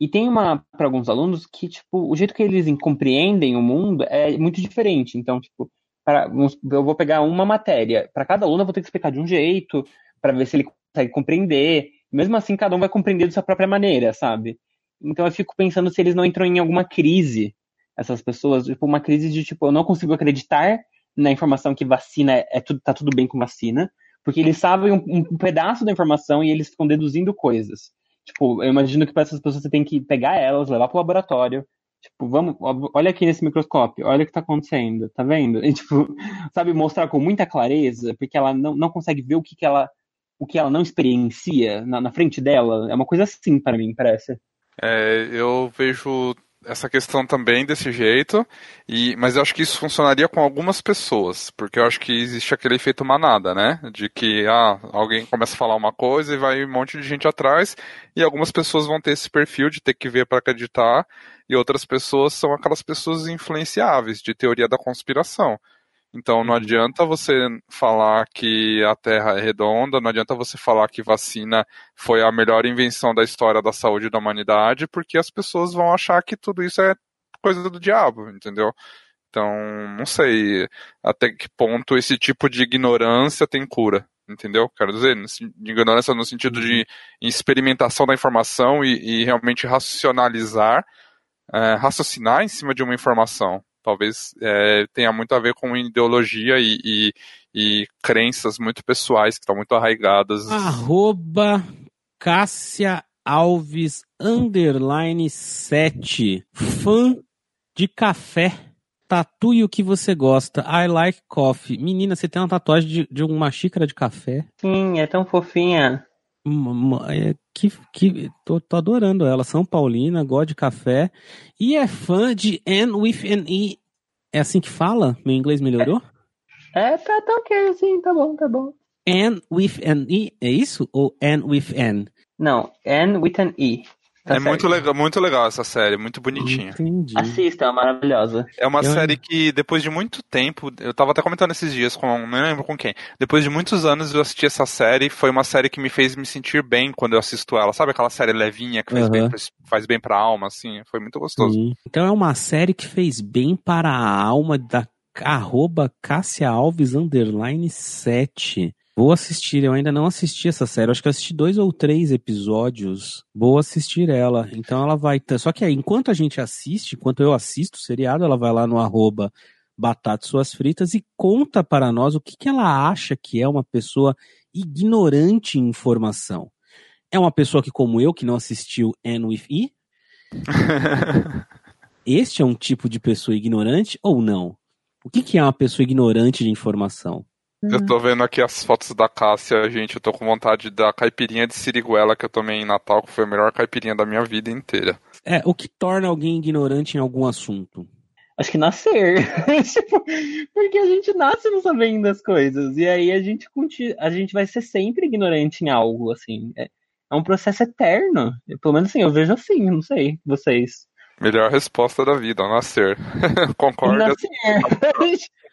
[SPEAKER 1] E tem uma, para alguns alunos, que, tipo, o jeito que eles compreendem o mundo é muito diferente. Então, tipo, para, eu vou pegar uma matéria, para cada aluno eu vou ter que explicar de um jeito, para ver se ele consegue compreender. Mesmo assim, cada um vai compreender de sua própria maneira, sabe? Então eu fico pensando se eles não entram em alguma crise, essas pessoas, tipo, uma crise de tipo, eu não consigo acreditar na informação que vacina é, é tudo, tá tudo bem com vacina, porque eles sabem um, um, pedaço da informação e eles ficam deduzindo coisas. Tipo, eu imagino que para essas pessoas você tem que pegar elas, levar pro laboratório, tipo, vamos, olha aqui nesse microscópio, olha o que tá acontecendo, tá vendo? E, tipo, sabe, mostrar com muita clareza, porque ela não, não consegue ver o que, que ela o que ela não experiencia na, na frente dela. É uma coisa assim para mim, parece.
[SPEAKER 3] É, eu vejo essa questão também desse jeito, e, mas eu acho que isso funcionaria com algumas pessoas, porque eu acho que existe aquele efeito manada, né? De que ah, alguém começa a falar uma coisa e vai um monte de gente atrás, e algumas pessoas vão ter esse perfil de ter que ver para acreditar, e outras pessoas são aquelas pessoas influenciáveis, de teoria da conspiração. Então não adianta você falar que a Terra é redonda, não adianta você falar que vacina foi a melhor invenção da história da saúde da humanidade, porque as pessoas vão achar que tudo isso é coisa do diabo, entendeu? Então, não sei até que ponto esse tipo de ignorância tem cura, entendeu? Quero dizer, ignorância no sentido de uhum. experimentação da informação e, e realmente racionalizar, é, raciocinar em cima de uma informação talvez é, tenha muito a ver com ideologia e, e, e crenças muito pessoais que estão muito arraigadas.
[SPEAKER 2] Arroba Cássia Alves underline 7 fã de café. Tatue o que você gosta. I like coffee. Menina, você tem uma tatuagem de, de uma xícara de café?
[SPEAKER 1] Sim, é tão fofinha.
[SPEAKER 2] É, que, que, tô, tô adorando ela. São Paulina, gosta de café. E é fã de N with an E. É assim que fala? Meu inglês melhorou?
[SPEAKER 1] É, tá, tá ok, sim, tá bom, tá bom.
[SPEAKER 2] N with an E. É isso? Ou N with N?
[SPEAKER 1] Não, N with an E. Tá
[SPEAKER 3] é
[SPEAKER 1] certo.
[SPEAKER 3] muito legal, muito legal essa série, muito bonitinha.
[SPEAKER 2] Entendi.
[SPEAKER 1] Assista, é maravilhosa.
[SPEAKER 3] É uma
[SPEAKER 2] Eu-
[SPEAKER 3] série que, depois de muito tempo, eu tava até comentando esses dias com, não lembro com quem. Depois de muitos anos eu assisti essa série, foi uma série que me fez me sentir bem quando eu assisto ela. Sabe aquela série levinha que faz,
[SPEAKER 2] Aham.
[SPEAKER 3] bem, faz bem pra alma, assim? Foi muito gostoso.
[SPEAKER 2] Sim. Então é uma série que fez bem para a alma da arroba Cássia Alves underline 7. Vou assistir, eu ainda não assisti essa série. Eu Acho que eu assisti dois ou três episódios. Vou assistir ela. Então ela vai. Só que aí, enquanto a gente assiste, enquanto eu assisto o seriado, ela vai lá no arroba Suas Fritas e conta para nós o que, que ela acha que é uma pessoa ignorante em informação. É uma pessoa que, como eu, que não assistiu N with E, este é um tipo de pessoa ignorante ou não? O que, que é uma pessoa ignorante de informação?
[SPEAKER 3] Eu tô vendo aqui as fotos da Cássia, gente. Eu tô com vontade da caipirinha de siriguela que eu tomei em Natal, que foi a melhor caipirinha da minha vida inteira.
[SPEAKER 2] É, o que torna alguém ignorante em algum assunto?
[SPEAKER 1] Acho que nascer. Tipo, porque a gente nasce não sabendo das coisas. E aí a gente, a gente vai ser sempre ignorante em algo, assim. É, é um processo eterno. Pelo menos assim, eu vejo assim, não sei, vocês.
[SPEAKER 3] Melhor resposta da vida, nascer. Concorda?
[SPEAKER 1] Nascer.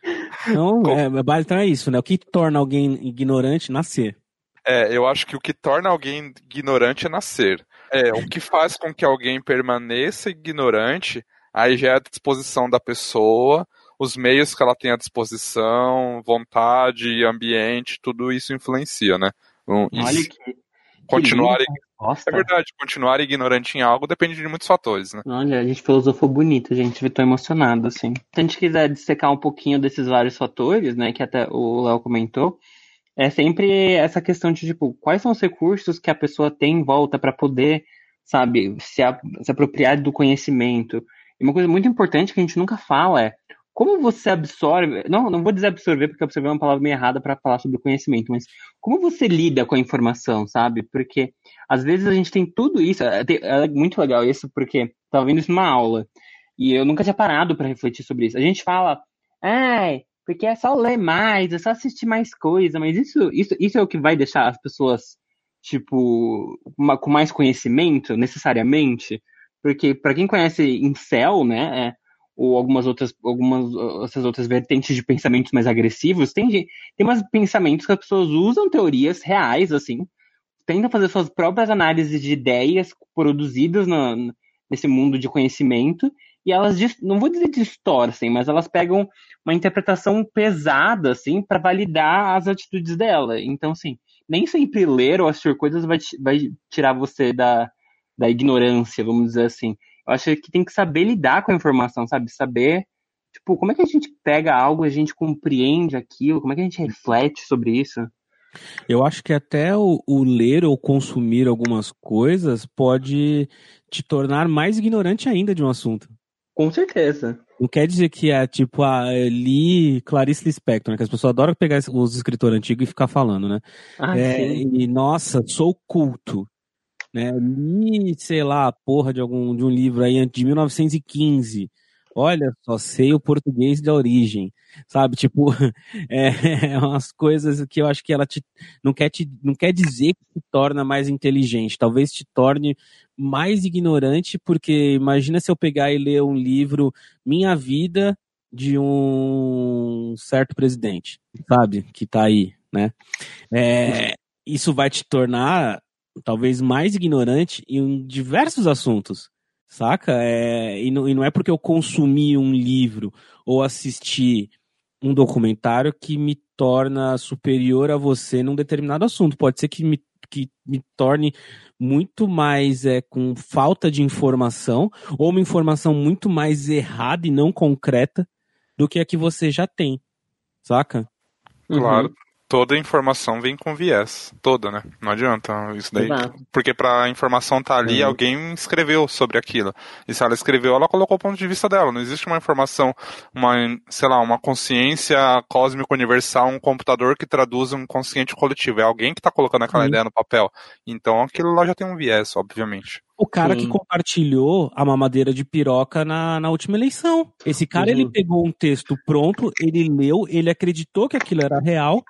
[SPEAKER 2] Então é, mas então é isso, né? O que torna alguém ignorante? Nascer.
[SPEAKER 3] É, eu acho que o que torna alguém ignorante é nascer. É, o que faz com que alguém permaneça ignorante, aí já é a disposição da pessoa, os meios que ela tem à disposição, vontade, ambiente, tudo isso influencia, né? Um, e
[SPEAKER 1] Olha que.
[SPEAKER 3] continuar,
[SPEAKER 1] que resposta.
[SPEAKER 3] é verdade, continuar ignorante em algo depende de muitos fatores, né?
[SPEAKER 1] Olha, a gente filosofou bonito, gente. Eu tô emocionado, assim. Se a gente quiser dissecar um pouquinho desses vários fatores, né, que até o Léo comentou, é sempre essa questão de, tipo, quais são os recursos que a pessoa tem em volta para poder, sabe, se, a- se apropriar do conhecimento. E uma coisa muito importante que a gente nunca fala é como você absorve. Não, não vou dizer absorver, porque absorver é uma palavra meio errada para falar sobre conhecimento, mas como você lida com a informação, sabe? Porque às vezes a gente tem tudo isso. É, é muito legal isso, porque tava vendo isso numa aula. E eu nunca tinha parado para refletir sobre isso. A gente fala, ai, porque é só ler mais, é só assistir mais coisa, mas isso, isso, isso é o que vai deixar as pessoas, tipo, uma- com mais conhecimento, necessariamente. Porque para quem conhece Incel, né, é, ou algumas outras, algumas essas outras vertentes de pensamentos mais agressivos, tem, tem umas pensamentos que as pessoas usam teorias reais, assim, tentam fazer suas próprias análises de ideias produzidas nesse mundo de conhecimento e elas, não vou dizer distorcem, mas elas pegam uma interpretação pesada, assim, para validar as atitudes dela. Então, assim, nem sempre ler ou assistir coisas vai, vai tirar você da, da ignorância, vamos dizer assim. Eu acho que tem que saber lidar com a informação, sabe? Saber, tipo, como é que a gente pega algo, a gente compreende aquilo, como é que a gente reflete sobre isso.
[SPEAKER 2] Eu acho que até o, o ler ou consumir algumas coisas pode te tornar mais ignorante ainda de um assunto.
[SPEAKER 1] Com certeza.
[SPEAKER 2] Não quer dizer que é tipo, ah, eu li Clarice Lispector, né? Que as pessoas adoram pegar os escritores antigos e ficar falando, né?
[SPEAKER 1] Ah,
[SPEAKER 2] É,
[SPEAKER 1] sim.
[SPEAKER 2] e nossa, sou culto. Né? Li, sei lá, a porra de algum de um livro aí de 1915. Olha, só sei o português da origem. Sabe, tipo, é, umas coisas que eu acho que ela te, não, quer te, não quer dizer que te torna mais inteligente, talvez te torne mais ignorante, porque imagina se eu pegar e ler um livro Minha Vida de um certo presidente, sabe, que tá aí, né? É, isso vai te tornar talvez mais ignorante em diversos assuntos, saca? É, e, não, e não é porque eu consumi um livro ou assisti um documentário que me torna superior a você num determinado assunto. Pode ser que me, que me torne muito mais é, com falta de informação ou uma informação muito mais errada e não concreta do que a que você já tem, saca?
[SPEAKER 3] Claro. Toda informação vem com viés. Toda, né? Não adianta isso daí.
[SPEAKER 1] Exato.
[SPEAKER 3] Porque pra informação estar tá ali,
[SPEAKER 1] Uhum.
[SPEAKER 3] alguém escreveu sobre aquilo. E se ela escreveu, ela colocou o ponto de vista dela. Não existe uma informação, uma, sei lá, uma consciência cósmica universal, um computador que traduz um consciente coletivo. É alguém que tá colocando aquela
[SPEAKER 1] Sim.
[SPEAKER 3] ideia no papel. Então aquilo lá já tem um viés, obviamente.
[SPEAKER 2] O cara que
[SPEAKER 1] Sim.
[SPEAKER 2] compartilhou a mamadeira de piroca na, na última eleição. Esse cara,
[SPEAKER 1] Uhum.
[SPEAKER 2] ele pegou um texto pronto, ele leu, ele acreditou que aquilo era real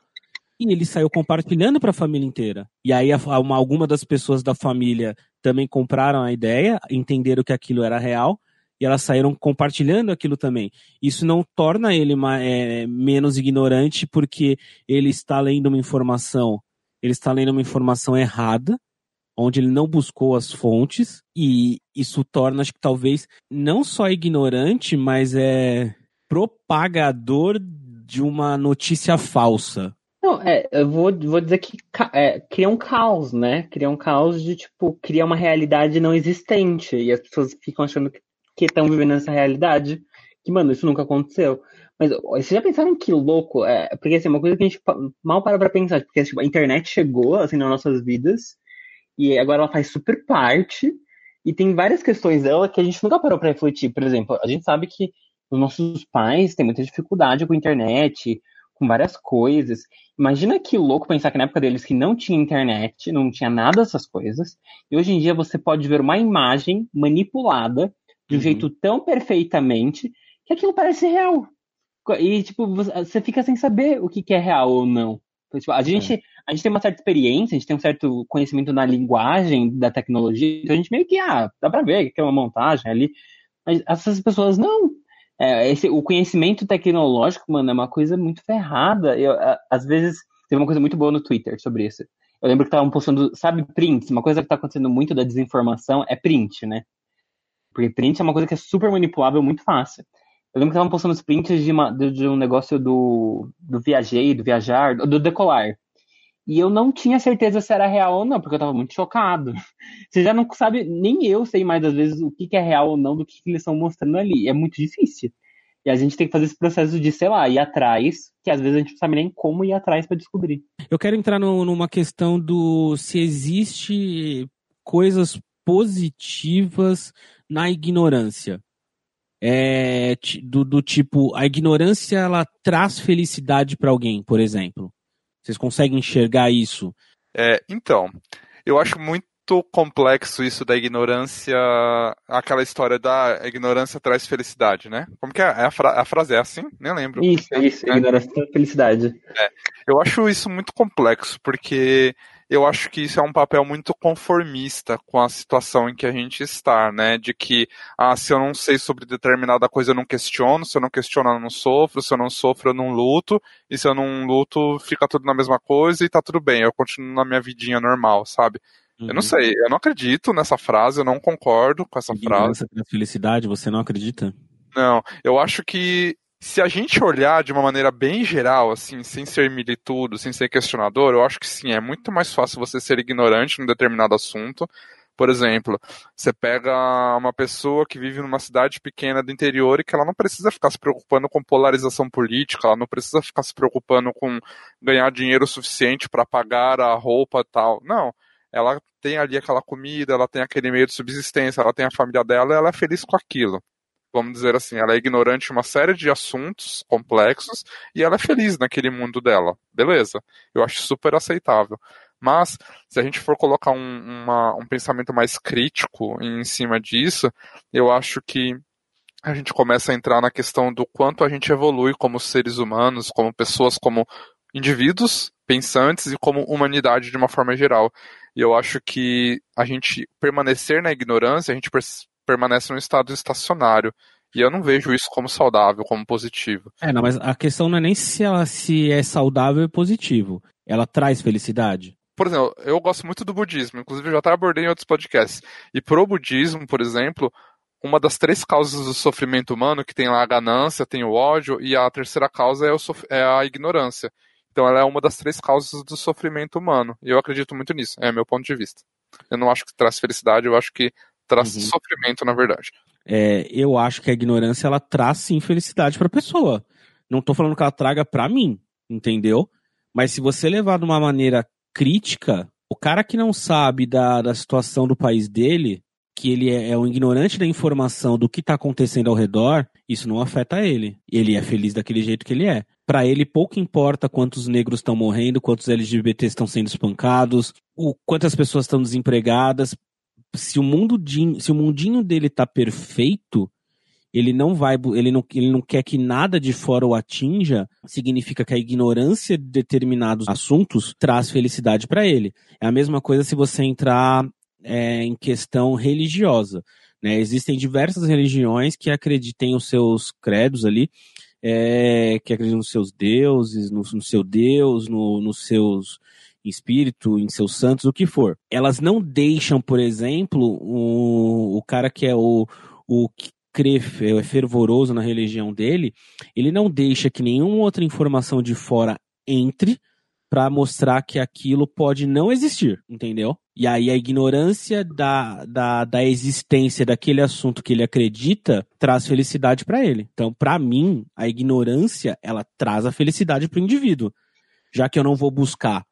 [SPEAKER 2] e ele saiu compartilhando para a família inteira. E aí uma, alguma das pessoas da família também compraram a ideia, entenderam que aquilo era real e elas saíram compartilhando aquilo também. Isso não torna ele é, menos ignorante porque ele está lendo uma informação, ele está lendo uma informação errada onde ele não buscou as fontes e isso torna, acho que talvez, não só ignorante, mas é propagador de uma notícia falsa.
[SPEAKER 1] Não, é, eu vou, vou dizer que é, cria um caos, né? Cria um caos de, tipo, cria uma realidade não existente. E as pessoas ficam achando que estão vivendo essa realidade. Que, mano, isso nunca aconteceu. Mas vocês já pensaram que louco? É, porque, assim, uma coisa que a gente mal para pra pensar. Porque, tipo, a internet chegou, assim, nas nossas vidas. E agora ela faz super parte. E tem várias questões dela que a gente nunca parou pra refletir. Por exemplo, a gente sabe que os nossos pais têm muita dificuldade com a internet, com várias coisas. Imagina que louco pensar que na época deles que não tinha internet, não tinha nada dessas coisas, e hoje em dia você pode ver uma imagem manipulada de um
[SPEAKER 2] Uhum.
[SPEAKER 1] jeito tão perfeitamente que aquilo parece real. E, tipo, você fica sem saber o que que é real ou não. Tipo, a gente, a gente tem uma certa experiência, a gente tem um certo conhecimento na linguagem da tecnologia, então a gente meio que, ah, dá pra ver que é uma montagem ali. Mas essas pessoas não. É, esse, o conhecimento tecnológico, mano, é uma coisa muito ferrada. Eu, a- às vezes, teve uma coisa muito boa no Twitter sobre isso. Eu lembro que estavam postando, sabe, prints? Uma coisa que tá acontecendo muito da desinformação é print, né? Porque print é uma coisa que é super manipulável, muito fácil. Eu lembro que estavam postando os prints de, uma- de um negócio do, do viajei, do viajar, do decolar. E eu não tinha certeza se era real ou não, porque eu tava muito chocado. Você já não sabe, nem eu sei mais às vezes o que, que é real ou não do que, que eles estão mostrando ali. É muito difícil. E a gente tem que fazer esse processo de, sei lá, ir atrás, que às vezes a gente não sabe nem como ir atrás pra descobrir.
[SPEAKER 2] Eu quero entrar no- numa questão do se existe coisas positivas na ignorância. É, do, do tipo, a ignorância ela traz felicidade para alguém, por exemplo. Vocês conseguem enxergar isso?
[SPEAKER 3] É, então, eu acho muito complexo isso da ignorância, aquela história da ignorância traz felicidade, né? Como que é? É a, fra- a frase é assim? Nem lembro.
[SPEAKER 1] Isso, isso,
[SPEAKER 3] É.
[SPEAKER 1] ignorância da felicidade.
[SPEAKER 3] Eu acho isso muito complexo, porque eu acho que isso é um papel muito conformista com a situação em que a gente está, né? De que, ah, se eu não sei sobre determinada coisa, eu não questiono, se eu não questiono, eu não sofro, se eu não sofro, eu não luto, e se eu não luto, fica tudo na mesma coisa e tá tudo bem, eu continuo na minha vidinha normal, sabe? Eu
[SPEAKER 2] Uhum.
[SPEAKER 3] não sei, eu não acredito nessa frase, eu não concordo com essa frase.
[SPEAKER 2] Ignorância traz felicidade, você não acredita?
[SPEAKER 3] Não, eu acho que se a gente olhar de uma maneira bem geral, assim, sem ser militudo, sem ser questionador, eu acho que sim, é muito mais fácil você ser ignorante num determinado assunto. Por exemplo, você pega uma pessoa que vive numa cidade pequena do interior e que ela não precisa ficar se preocupando com polarização política, ela não precisa ficar se preocupando com ganhar dinheiro suficiente para pagar a roupa e tal. Não. Ela tem ali aquela comida, ela tem aquele meio de subsistência, ela tem a família dela ela é feliz com aquilo vamos dizer assim, ela é ignorante em uma série de assuntos complexos e ela é feliz naquele mundo dela. Beleza. Eu acho super aceitável. Mas, se a gente for colocar um, uma, um pensamento mais crítico em cima disso, eu acho que a gente começa a entrar na questão do quanto a gente evolui como seres humanos, como pessoas, como indivíduos pensantes e como humanidade de uma forma geral. E eu acho que a gente permanecer na ignorância, a gente permanece num estado estacionário. E eu não vejo isso como saudável, como positivo.
[SPEAKER 2] É, não, mas a questão não é nem se ela se é saudável e positivo. Ela traz felicidade.
[SPEAKER 3] Por exemplo, eu gosto muito do budismo, inclusive eu já até abordei em outros podcasts. E pro budismo, por exemplo, uma das três causas do sofrimento humano, que tem lá a ganância, tem o ódio, e a terceira causa é, o sof- é a ignorância. Então ela é uma das três causas do sofrimento humano. E eu acredito muito nisso, é meu ponto de vista. Eu não acho que traz felicidade, eu acho que traz
[SPEAKER 2] Uhum.
[SPEAKER 3] sofrimento, na verdade.
[SPEAKER 2] É, eu acho que a ignorância ela traz sim felicidade pra pessoa. Não tô falando que ela traga pra mim, entendeu? Mas se você levar de uma maneira crítica, o cara que não sabe da, da situação do país dele, que ele é, é um ignorante da informação do que está acontecendo ao redor, isso não afeta ele. Ele é feliz daquele jeito que ele é. Para ele, pouco importa quantos negros estão morrendo, quantos LGBTs estão sendo espancados, o, quantas pessoas estão desempregadas. Se o, mundo se o mundinho dele tá perfeito, ele não vai, ele não, ele não quer que nada de fora o atinja, significa que a ignorância de determinados assuntos traz felicidade para ele. É a mesma coisa se você entrar é, em questão religiosa. Né? Existem diversas religiões que acreditem os seus credos ali, é, que acreditam nos seus deuses, no, no seu Deus, no, nos seus espírito, em seus santos, o que for. Elas não deixam, por exemplo, o, o cara que é o, o que crê, é fervoroso na religião dele, ele não deixa que nenhuma outra informação de fora entre para mostrar que aquilo pode não existir, entendeu? E aí a ignorância da, da, da existência daquele assunto que ele acredita traz felicidade para ele. Então, para mim, a ignorância, ela traz a felicidade para o indivíduo. Já que eu não vou buscar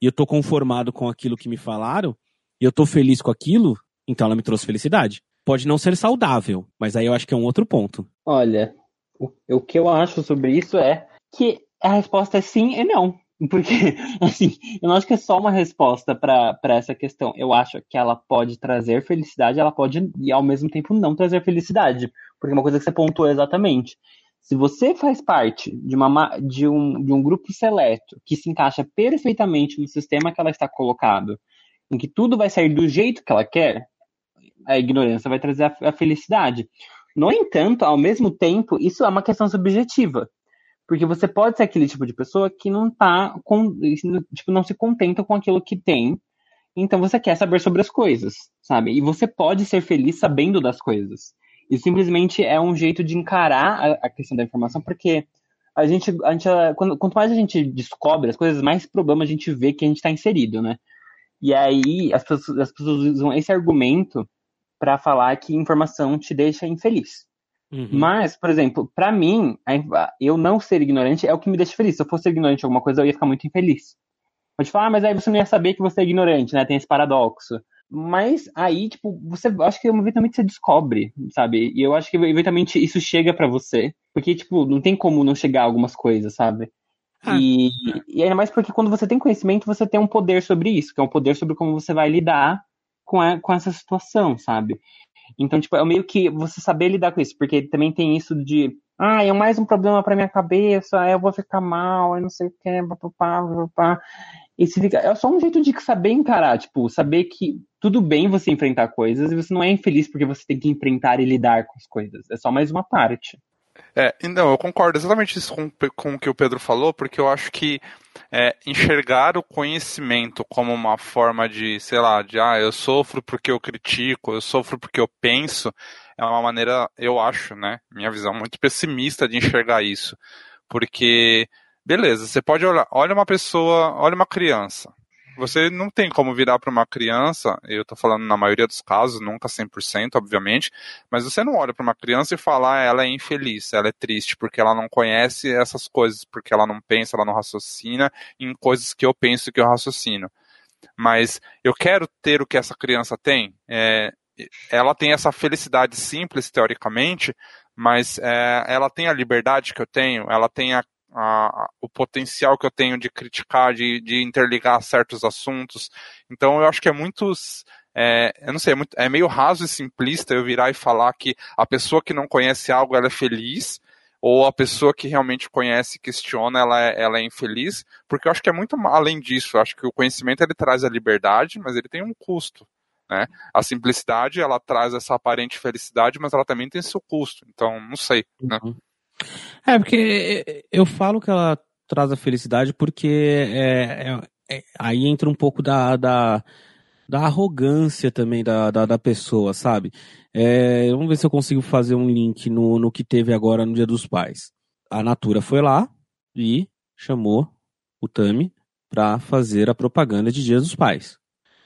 [SPEAKER 2] e eu tô conformado com aquilo que me falaram, e eu tô feliz com aquilo, então ela me trouxe felicidade. Pode não ser saudável, mas aí eu acho que é um outro ponto.
[SPEAKER 1] Olha, o, o que eu acho sobre isso é que a resposta é sim e não. Porque, assim, eu não acho que é só uma resposta para essa questão. Eu acho que ela pode trazer felicidade, ela pode, e ao mesmo tempo, não trazer felicidade. Porque é uma coisa que você pontuou exatamente. Se você faz parte de, uma, de, um, de um grupo seleto que se encaixa perfeitamente no sistema que ela está colocado, em que tudo vai sair do jeito que ela quer, a ignorância vai trazer a, a felicidade. No entanto, ao mesmo tempo, isso é uma questão subjetiva. Porque você pode ser aquele tipo de pessoa que não tá com, tipo, não se contenta com aquilo que tem. Então você quer saber sobre as coisas, sabe? E você pode ser feliz sabendo das coisas. E simplesmente é um jeito de encarar a, questão da informação, porque a gente, a gente quando, quanto mais a gente descobre as coisas, mais problema a gente vê que a gente está inserido, né? E aí as pessoas, as pessoas usam esse argumento para falar que informação te deixa infeliz. Uhum. Mas, por exemplo, para mim, eu não ser ignorante é o que me deixa feliz. Se eu fosse ignorante de alguma coisa, eu ia ficar muito infeliz. Pode falar, ah, mas aí você não ia saber que você é ignorante, né? Tem esse paradoxo. Mas aí, tipo, você acho que eventualmente você descobre, sabe? E eu acho que eventualmente isso chega para você. Porque, tipo, não tem como não chegar a algumas coisas, sabe? Ah. E, e ainda mais porque quando você tem conhecimento, você tem um poder sobre isso, que é um poder sobre como você vai lidar com, a, com essa situação, sabe? Então, tipo, é meio que você saber lidar com isso, porque também tem isso de, ah, é mais um problema para minha cabeça, eu vou ficar mal, eu não sei o que, papapá, papapá. E se fica, é só um jeito de saber encarar, tipo, saber que tudo bem você enfrentar coisas e você não é infeliz porque você tem que enfrentar e lidar com as coisas. É só mais uma parte.
[SPEAKER 3] É, não, eu concordo exatamente isso com, com o que o Pedro falou, porque eu acho que é, enxergar o conhecimento como uma forma de, sei lá, de ah, eu sofro porque eu critico, eu sofro porque eu penso, é uma maneira, eu acho, né, minha visão muito pessimista de enxergar isso. Porque, beleza, você pode olhar, olha uma pessoa, olha uma criança, você não tem como virar para uma criança, eu estou falando na maioria dos casos, nunca 100%, obviamente, mas você não olha para uma criança e fala, ah, ela é infeliz, ela é triste, porque ela não conhece essas coisas, porque ela não pensa, ela não raciocina em coisas que eu penso e que eu raciocino. Mas eu quero ter o que essa criança tem. É, ela tem essa felicidade simples, teoricamente, mas é, ela tem a liberdade que eu tenho, ela tem a a, o potencial que eu tenho de criticar, de, de interligar certos assuntos. Então eu acho que é muito. É, eu não sei, é, muito, é meio raso e simplista eu virar e falar que a pessoa que não conhece algo ela é feliz, ou a pessoa que realmente conhece e questiona ela é, ela é infeliz, porque eu acho que é muito além disso. Eu acho que o conhecimento ele traz a liberdade, mas ele tem um custo. Né? A simplicidade ela traz essa aparente felicidade, mas ela também tem seu custo. Então, não sei. Né?
[SPEAKER 2] Uhum. É, porque eu falo que ela traz a felicidade porque é, é, é, aí entra um pouco da, da, da arrogância também da, da, da pessoa, sabe? É, vamos ver se eu consigo fazer um link no, no que teve agora no Dia dos Pais. A Natura foi lá e chamou o Tami para fazer a propaganda de Dia dos Pais.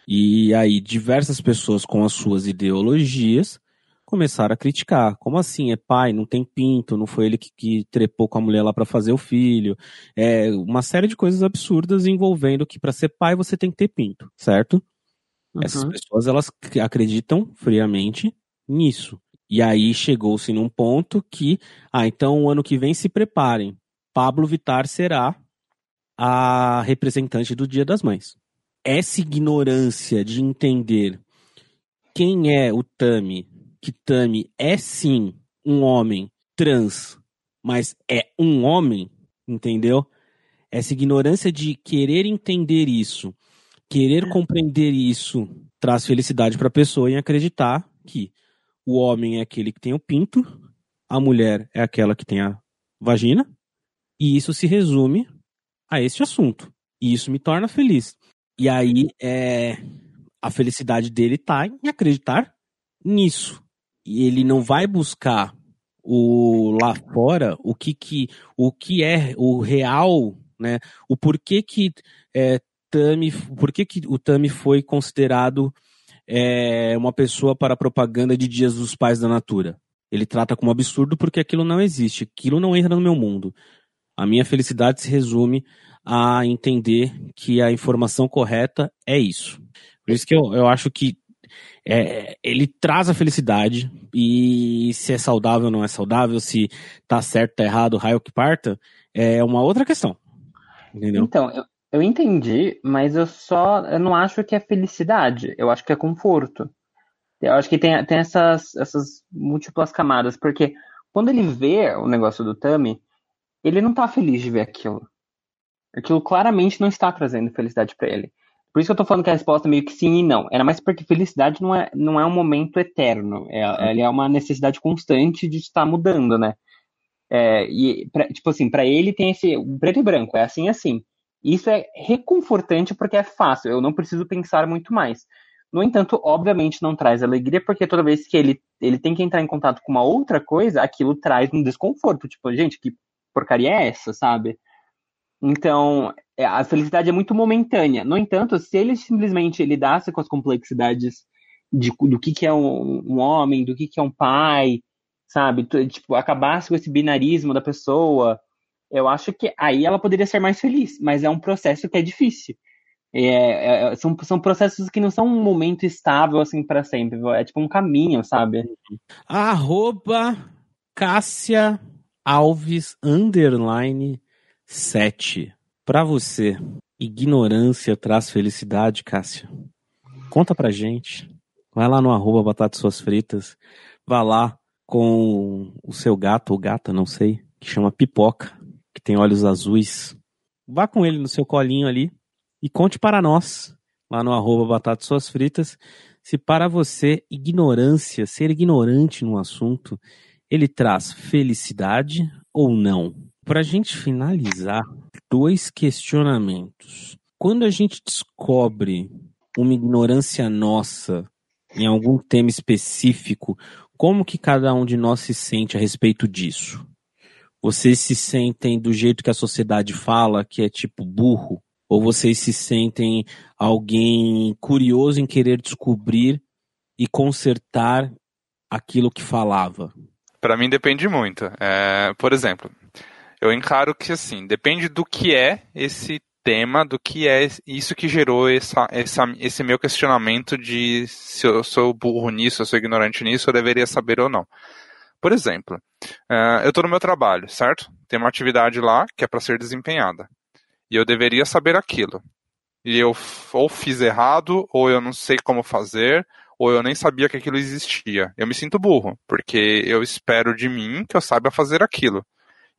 [SPEAKER 2] E aí diversas pessoas com as suas ideologias começaram a criticar. Como assim? É pai, não tem pinto, não foi ele que, que trepou com a mulher lá para fazer o filho. É uma série de coisas absurdas envolvendo que para ser pai você tem que ter pinto, certo? Uhum. Essas pessoas elas acreditam friamente nisso. E aí chegou-se num ponto que, ah, então o ano que vem se preparem. Pablo Vitar será a representante do Dia das Mães. Essa ignorância de entender quem é o Tami, que Tami é sim um homem trans, mas é um homem, entendeu? Essa ignorância de querer entender isso, querer compreender isso, traz felicidade para a pessoa em acreditar que o homem é aquele que tem o pinto, a mulher é aquela que tem a vagina, e isso se resume a esse assunto. E isso me torna feliz. E aí, é, a felicidade dele está em acreditar nisso. E ele não vai buscar o lá fora o que, que o que é o real, né? O porquê que é, Tami, por que, o Tami foi considerado é, uma pessoa para propaganda de Dias dos Pais da Natura? Ele trata como absurdo porque aquilo não existe, aquilo não entra no meu mundo. A minha felicidade se resume a entender que a informação correta é isso. Por isso que eu, eu acho que é, ele traz a felicidade e se é saudável ou não é saudável, se tá certo, tá errado, raio que parta, é uma outra questão. Entendeu?
[SPEAKER 1] Então, eu, eu entendi, mas eu só eu não acho que é felicidade, eu acho que é conforto. Eu acho que tem, tem essas, essas múltiplas camadas, porque quando ele vê o negócio do Tami, ele não tá feliz de ver aquilo. Aquilo claramente não está trazendo felicidade para ele. Por isso que eu tô falando que a resposta é meio que sim e não. Era mais porque felicidade não é, não é um momento eterno. É, ela é uma necessidade constante de estar mudando, né? É, e, pra, tipo assim, para ele tem esse preto e branco, é assim assim. Isso é reconfortante porque é fácil, eu não preciso pensar muito mais. No entanto, obviamente não traz alegria, porque toda vez que ele, ele tem que entrar em contato com uma outra coisa, aquilo traz um desconforto. Tipo, gente, que porcaria é essa, sabe? Então, é, a felicidade é muito momentânea. No entanto, se ele simplesmente lidasse com as complexidades de, do que, que é um, um homem, do que, que é um pai, sabe? Tipo, acabasse com esse binarismo da pessoa, eu acho que aí ela poderia ser mais feliz. Mas é um processo que é difícil. É, é, são, são processos que não são um momento estável assim para sempre. É tipo um caminho, sabe?
[SPEAKER 2] Arroba Cássia Alves underline 7. Para você, ignorância traz felicidade, Cássia? Conta pra gente. Vai lá no arroba Batatas Suas Fritas. Vá lá com o seu gato ou gata, não sei, que chama Pipoca, que tem olhos azuis. Vá com ele no seu colinho ali e conte para nós, lá no arroba Suas Fritas, se para você ignorância, ser ignorante no assunto, ele traz felicidade ou não? Para a gente finalizar, dois questionamentos. Quando a gente descobre uma ignorância nossa em algum tema específico, como que cada um de nós se sente a respeito disso? Vocês se sentem do jeito que a sociedade fala, que é tipo burro? Ou vocês se sentem alguém curioso em querer descobrir e consertar aquilo que falava?
[SPEAKER 3] Para mim depende muito. É, por exemplo, eu encaro que assim, depende do que é esse tema, do que é isso que gerou essa, essa, esse meu questionamento de se eu sou burro nisso, eu sou ignorante nisso, eu deveria saber ou não. Por exemplo, uh, eu estou no meu trabalho, certo? Tem uma atividade lá que é para ser desempenhada. E eu deveria saber aquilo. E eu ou fiz errado, ou eu não sei como fazer, ou eu nem sabia que aquilo existia. Eu me sinto burro, porque eu espero de mim que eu saiba fazer aquilo.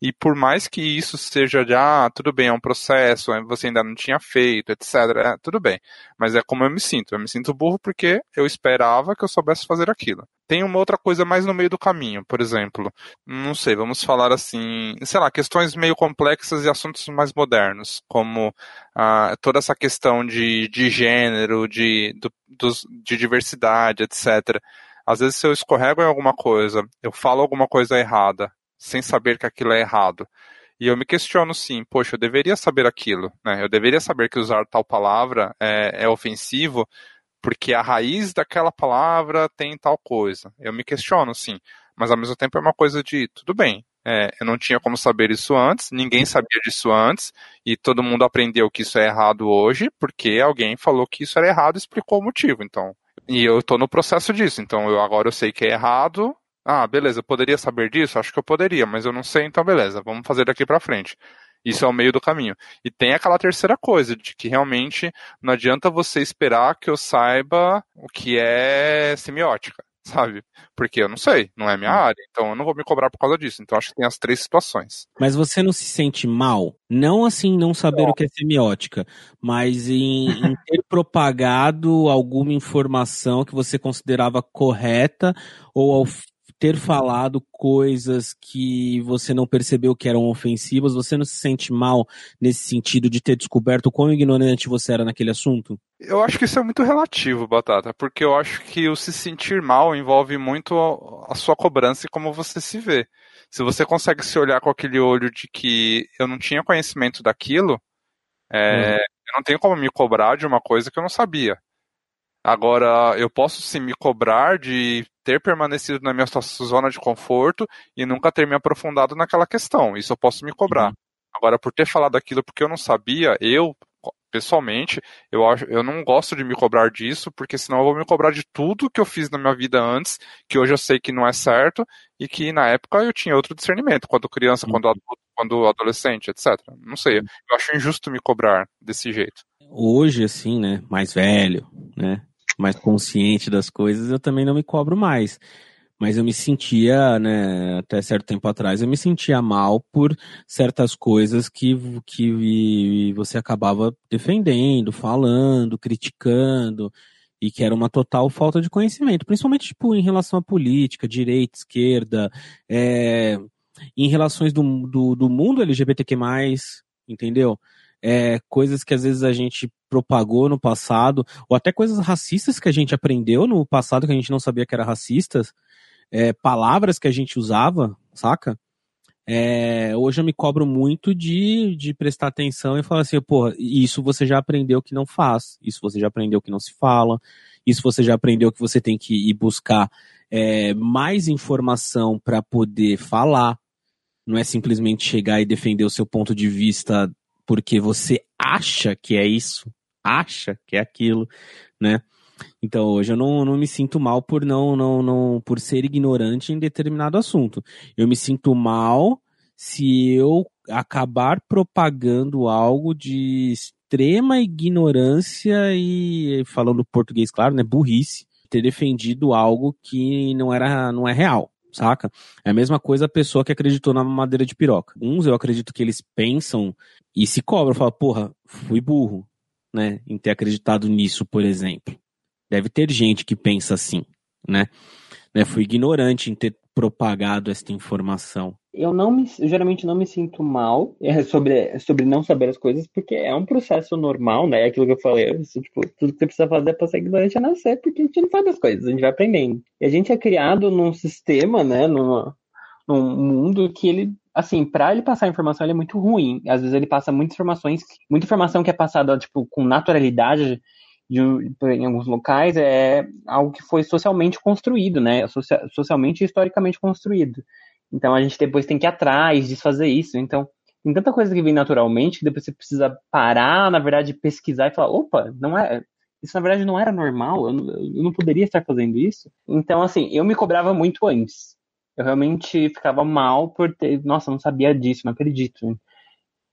[SPEAKER 3] E por mais que isso seja de, ah, tudo bem, é um processo, você ainda não tinha feito, etc. É, tudo bem. Mas é como eu me sinto. Eu me sinto burro porque eu esperava que eu soubesse fazer aquilo. Tem uma outra coisa mais no meio do caminho, por exemplo. Não sei, vamos falar assim, sei lá, questões meio complexas e assuntos mais modernos, como ah, toda essa questão de, de gênero, de, do, dos, de diversidade, etc. Às vezes, se eu escorrego em alguma coisa, eu falo alguma coisa errada, sem saber que aquilo é errado. E eu me questiono sim, poxa, eu deveria saber aquilo, né? Eu deveria saber que usar tal palavra é, é ofensivo, porque a raiz daquela palavra tem tal coisa. Eu me questiono, sim, mas ao mesmo tempo é uma coisa de tudo bem. É, eu não tinha como saber isso antes, ninguém sabia disso antes, e todo mundo aprendeu que isso é errado hoje, porque alguém falou que isso era errado e explicou o motivo. Então, e eu estou no processo disso. Então, eu agora eu sei que é errado. Ah, beleza, eu poderia saber disso? Acho que eu poderia, mas eu não sei, então beleza, vamos fazer daqui para frente. Isso é o meio do caminho. E tem aquela terceira coisa, de que realmente não adianta você esperar que eu saiba o que é semiótica, sabe? Porque eu não sei, não é minha
[SPEAKER 2] Hum.
[SPEAKER 3] área, então eu não vou me cobrar por causa disso. Então acho que tem as três situações.
[SPEAKER 2] Mas você não se sente mal? Não assim, não saber o que é semiótica, mas em, em ter propagado alguma informação que você considerava correta ou ter falado coisas que você não percebeu que eram ofensivas, você não se sente mal nesse sentido de ter descoberto quão ignorante você era naquele assunto?
[SPEAKER 3] Eu acho que isso é muito relativo, Batata, porque eu acho que o se sentir mal envolve muito a sua cobrança e como você se vê. Se você consegue se olhar com aquele olho de que eu não tinha conhecimento daquilo, é, eu não tenho como me cobrar de uma coisa que eu não sabia. Agora, eu posso sim me cobrar de ter permanecido na minha zona de conforto e nunca ter me aprofundado naquela questão. Isso eu posso me cobrar. Agora, por ter falado aquilo porque eu não sabia, eu, pessoalmente, eu, acho, eu não gosto de me cobrar disso, porque senão eu vou me cobrar de tudo que eu fiz na minha vida antes, que hoje eu sei que não é certo, e que na época eu tinha outro discernimento, quando criança, quando adulto, quando adolescente, etc. Não sei, eu acho injusto me cobrar desse jeito.
[SPEAKER 2] Hoje, assim, né, mais velho, né, mais consciente das coisas, eu também não me cobro mais. Mas eu me sentia, né, até certo tempo atrás, eu me sentia mal por certas coisas que, que você acabava defendendo, falando, criticando, e que era uma total falta de conhecimento, principalmente, tipo, em relação à política, direita, esquerda, é, em relações do, do, do mundo LGBTQ+, entendeu? É, coisas que às vezes a gente propagou no passado, ou até coisas racistas que a gente aprendeu no passado que a gente não sabia que era racistas, é, palavras que a gente usava, saca? É, hoje eu me cobro muito de, de prestar atenção e falar assim, pô, isso você já aprendeu que não faz, isso você já aprendeu que não se fala, isso você já aprendeu que você tem que ir buscar é, mais informação para poder falar, não é simplesmente chegar e defender o seu ponto de vista porque você acha que é isso, acha que é aquilo, né? Então hoje eu não, não me sinto mal por não, não, não, por ser ignorante em determinado assunto. Eu me sinto mal se eu acabar propagando algo de extrema ignorância e, falando português claro, né, burrice, ter defendido algo que não era, não é real saca? É a mesma coisa a pessoa que acreditou na madeira de piroca. Uns eu acredito que eles pensam e se cobram, falam, porra, fui burro, né, em ter acreditado nisso, por exemplo. Deve ter gente que pensa assim, né? né? Fui ignorante em ter propagado esta informação.
[SPEAKER 1] Eu não me, eu geralmente não me sinto mal é, sobre, sobre não saber as coisas, porque é um processo normal, né? É aquilo que eu falei, tipo, tudo que você precisa fazer para ser ignorante é nascer, porque a gente não sabe as coisas, a gente vai aprendendo. E a gente é criado num sistema, né? Numa, num mundo que ele, assim, para ele passar informação, ele é muito ruim. Às vezes ele passa muitas informações, muita informação que é passada, tipo, com naturalidade de, em alguns locais é algo que foi socialmente construído, né? Socialmente e historicamente construído. Então a gente depois tem que ir atrás, desfazer isso. Então tem tanta coisa que vem naturalmente que depois você precisa parar, na verdade, pesquisar e falar, opa, não é. Isso na verdade não era normal, eu não, eu não poderia estar fazendo isso. Então, assim, eu me cobrava muito antes. Eu realmente ficava mal por ter. Nossa, não sabia disso, não acredito.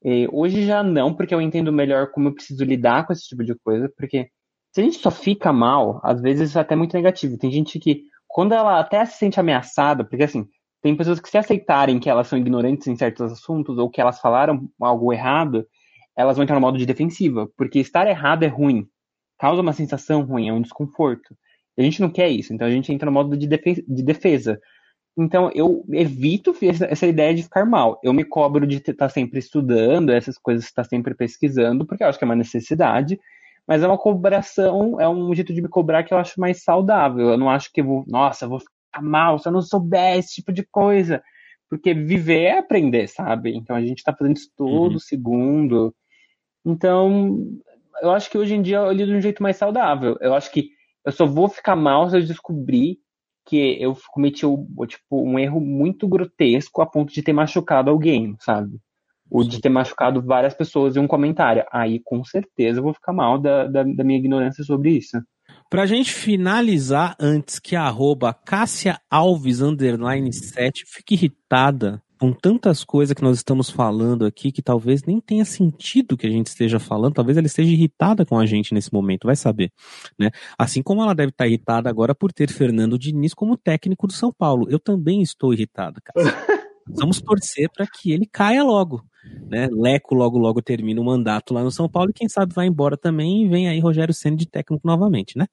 [SPEAKER 1] E hoje já não, porque eu entendo melhor como eu preciso lidar com esse tipo de coisa, porque se a gente só fica mal, às vezes isso é até muito negativo. Tem gente que, quando ela até se sente ameaçada, porque assim, tem pessoas que se aceitarem que elas são ignorantes em certos assuntos ou que elas falaram algo errado, elas vão entrar no modo de defensiva, porque estar errado é ruim, causa uma sensação ruim, é um desconforto. A gente não quer isso, então a gente entra no modo de, defe de defesa. Então eu evito essa ideia de ficar mal. Eu me cobro de estar sempre estudando, essas coisas, estar sempre pesquisando, porque eu acho que é uma necessidade mas é uma cobração, é um jeito de me cobrar que eu acho mais saudável. Eu não acho que vou, nossa, vou ficar mal se eu não souber esse tipo de coisa. Porque viver é aprender, sabe? Então a gente tá fazendo isso todo uhum. segundo. Então, eu acho que hoje em dia eu lido de um jeito mais saudável. Eu acho que eu só vou ficar mal se eu descobrir que eu cometi tipo, um erro muito grotesco a ponto de ter machucado alguém, sabe? Ou de ter machucado várias pessoas em um comentário. Aí, com certeza, eu vou ficar mal da, da, da minha ignorância sobre isso.
[SPEAKER 2] Pra gente finalizar, antes que a arroba Cássia Alves 7 fique irritada com tantas coisas que nós estamos falando aqui que talvez nem tenha sentido que a gente esteja falando, talvez ela esteja irritada com a gente nesse momento, vai saber, né? Assim como ela deve estar irritada agora por ter Fernando Diniz como técnico do São Paulo. Eu também estou irritada, cara. Vamos torcer para que ele caia logo, né? Leco logo logo termina o mandato lá no São Paulo e quem sabe vai embora também e vem aí Rogério Ceni de técnico novamente, né?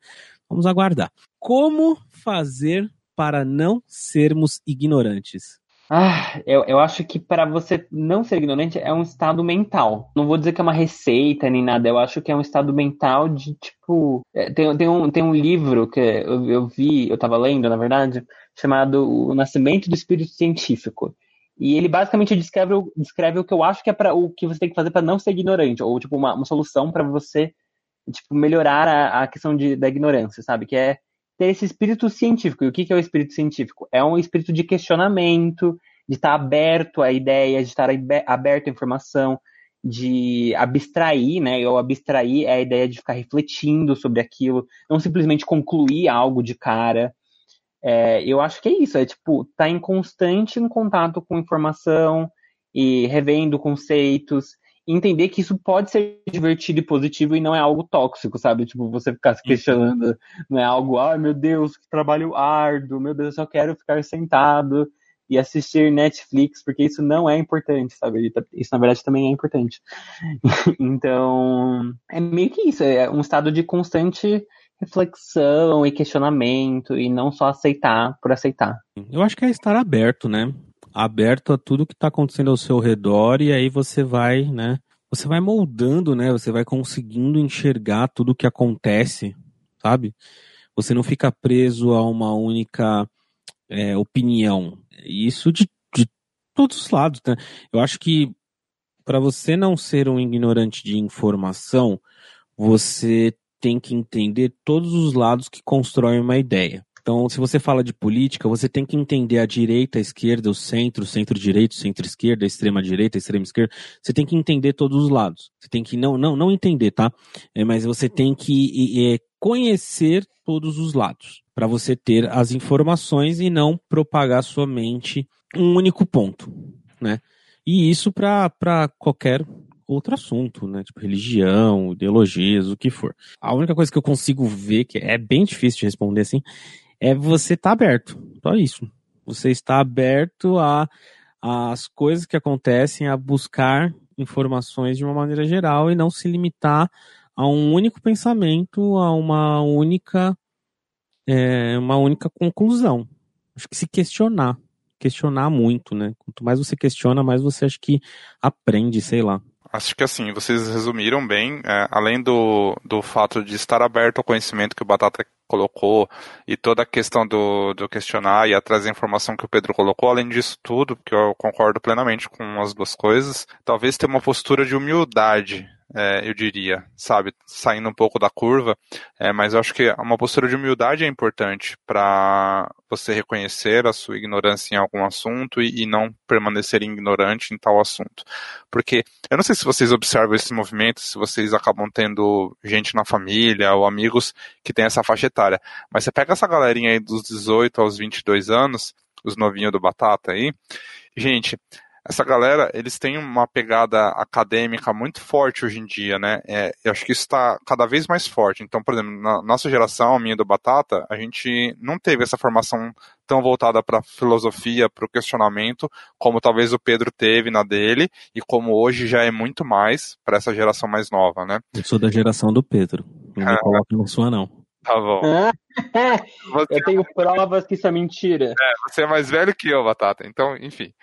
[SPEAKER 2] Vamos aguardar. Como fazer para não sermos ignorantes?
[SPEAKER 1] Ah, eu, eu acho que para você não ser ignorante é um estado mental. Não vou dizer que é uma receita nem nada, eu acho que é um estado mental de tipo. É, tem, tem, um, tem um livro que eu, eu vi, eu estava lendo, na verdade, chamado O Nascimento do Espírito Científico. E ele basicamente descreve, descreve o que eu acho que é para o que você tem que fazer para não ser ignorante, ou tipo uma, uma solução para você tipo melhorar a, a questão de, da ignorância, sabe? Que é ter esse espírito científico. E o que, é o espírito científico? É um espírito de questionamento, de estar aberto a ideias, de estar aberto à informação, de abstrair, né? Eu abstrair é a ideia de ficar refletindo sobre aquilo, não simplesmente concluir algo de cara. É, eu acho que é isso, é tipo, tá em constante em contato com informação e revendo conceitos entender que isso pode ser divertido e positivo e não é algo tóxico, sabe? Tipo, você ficar se questionando, não é algo, ai meu Deus, que trabalho árduo, meu Deus, eu só quero ficar sentado e assistir Netflix, porque isso não é importante, sabe? Isso na verdade também é importante. então, é meio que isso, é um estado de constante reflexão e questionamento e não só aceitar por aceitar.
[SPEAKER 2] Eu acho que é estar aberto, né? aberto a tudo que está acontecendo ao seu redor e aí você vai, né? Você vai moldando, né? Você vai conseguindo enxergar tudo o que acontece, sabe? Você não fica preso a uma única é, opinião. Isso de, de todos os lados, né? Eu acho que para você não ser um ignorante de informação, você tem que entender todos os lados que constroem uma ideia. Então, se você fala de política, você tem que entender a direita, a esquerda, o centro, o centro-direito, centro-esquerda, extrema-direita, extrema-esquerda. Você tem que entender todos os lados. Você tem que não, não, não entender, tá? É, mas você tem que é, conhecer todos os lados para você ter as informações e não propagar somente um único ponto, né? E isso para qualquer outro assunto, né? Tipo religião, ideologias, o que for. A única coisa que eu consigo ver, que é bem difícil de responder assim, é você tá aberto. Só isso. Você está aberto a as coisas que acontecem, a buscar informações de uma maneira geral e não se limitar a um único pensamento, a uma única é, uma única conclusão. Acho que se questionar, questionar muito, né? Quanto mais você questiona, mais você acha que aprende, sei lá.
[SPEAKER 3] Acho que assim, vocês resumiram bem, é, além do, do fato de estar aberto ao conhecimento que o Batata colocou e toda a questão do, do questionar e atrás da informação que o Pedro colocou, além disso tudo, que eu concordo plenamente com as duas coisas, talvez ter uma postura de humildade é, eu diria, sabe, saindo um pouco da curva, é, mas eu acho que uma postura de humildade é importante para você reconhecer a sua ignorância em algum assunto e, e, não permanecer ignorante em tal assunto. Porque eu não sei se vocês observam esse movimento, se vocês acabam tendo gente na família ou amigos que tem essa faixa etária, mas você pega essa galerinha aí dos 18 aos 22 anos, os novinhos do Batata aí, gente, essa galera, eles têm uma pegada acadêmica muito forte hoje em dia, né? É, eu acho que isso está cada vez mais forte. Então, por exemplo, na nossa geração, a minha do Batata, a gente não teve essa formação tão voltada para filosofia, para o questionamento, como talvez o Pedro teve na dele, e como hoje já é muito mais para essa geração mais nova, né?
[SPEAKER 2] Eu sou da geração do Pedro. Não é. me coloque na sua, não.
[SPEAKER 3] Tá bom.
[SPEAKER 1] eu tenho provas que isso é mentira.
[SPEAKER 3] É, você é mais velho que eu, Batata. Então, enfim.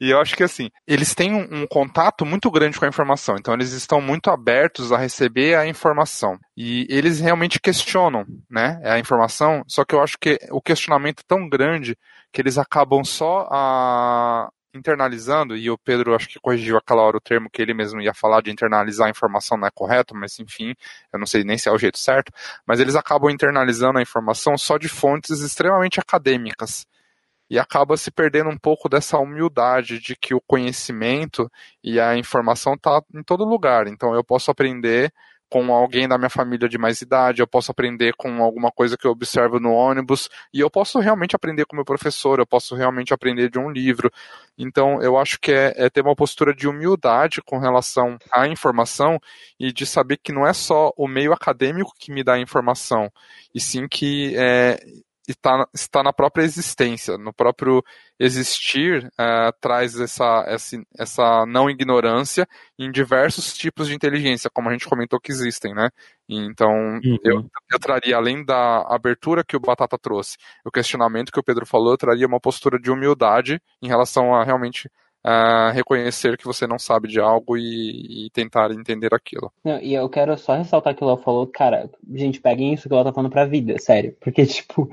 [SPEAKER 3] E eu acho que assim, eles têm um, um, contato muito grande com a informação. Então, eles estão muito abertos a receber a informação. E eles realmente questionam, né? A informação. Só que eu acho que o questionamento é tão grande que eles acabam só a, internalizando, e o Pedro acho que corrigiu aquela hora o termo que ele mesmo ia falar de internalizar a informação não é correto, mas enfim, eu não sei nem se é o jeito certo, mas eles acabam internalizando a informação só de fontes extremamente acadêmicas e acaba se perdendo um pouco dessa humildade de que o conhecimento e a informação está em todo lugar. Então eu posso aprender com alguém da minha família de mais idade, eu posso aprender com alguma coisa que eu observo no ônibus, e eu posso realmente aprender com meu professor, eu posso realmente aprender de um livro. Então, eu acho que é, é ter uma postura de humildade com relação à informação e de saber que não é só o meio acadêmico que me dá a informação, e sim que é, está, está na própria existência, no próprio existir, uh, traz essa, essa, essa não ignorância em diversos tipos de inteligência, como a gente comentou que existem, né? Então, uhum. eu, eu traria, além da abertura que o Batata trouxe, o questionamento que o Pedro falou, eu traria uma postura de humildade em relação a realmente uh, reconhecer que você não sabe de algo e, e tentar entender aquilo.
[SPEAKER 1] Não, e eu quero só ressaltar que o Léo falou, cara, gente, peguem isso que o Léo tá falando pra vida, sério. Porque, tipo,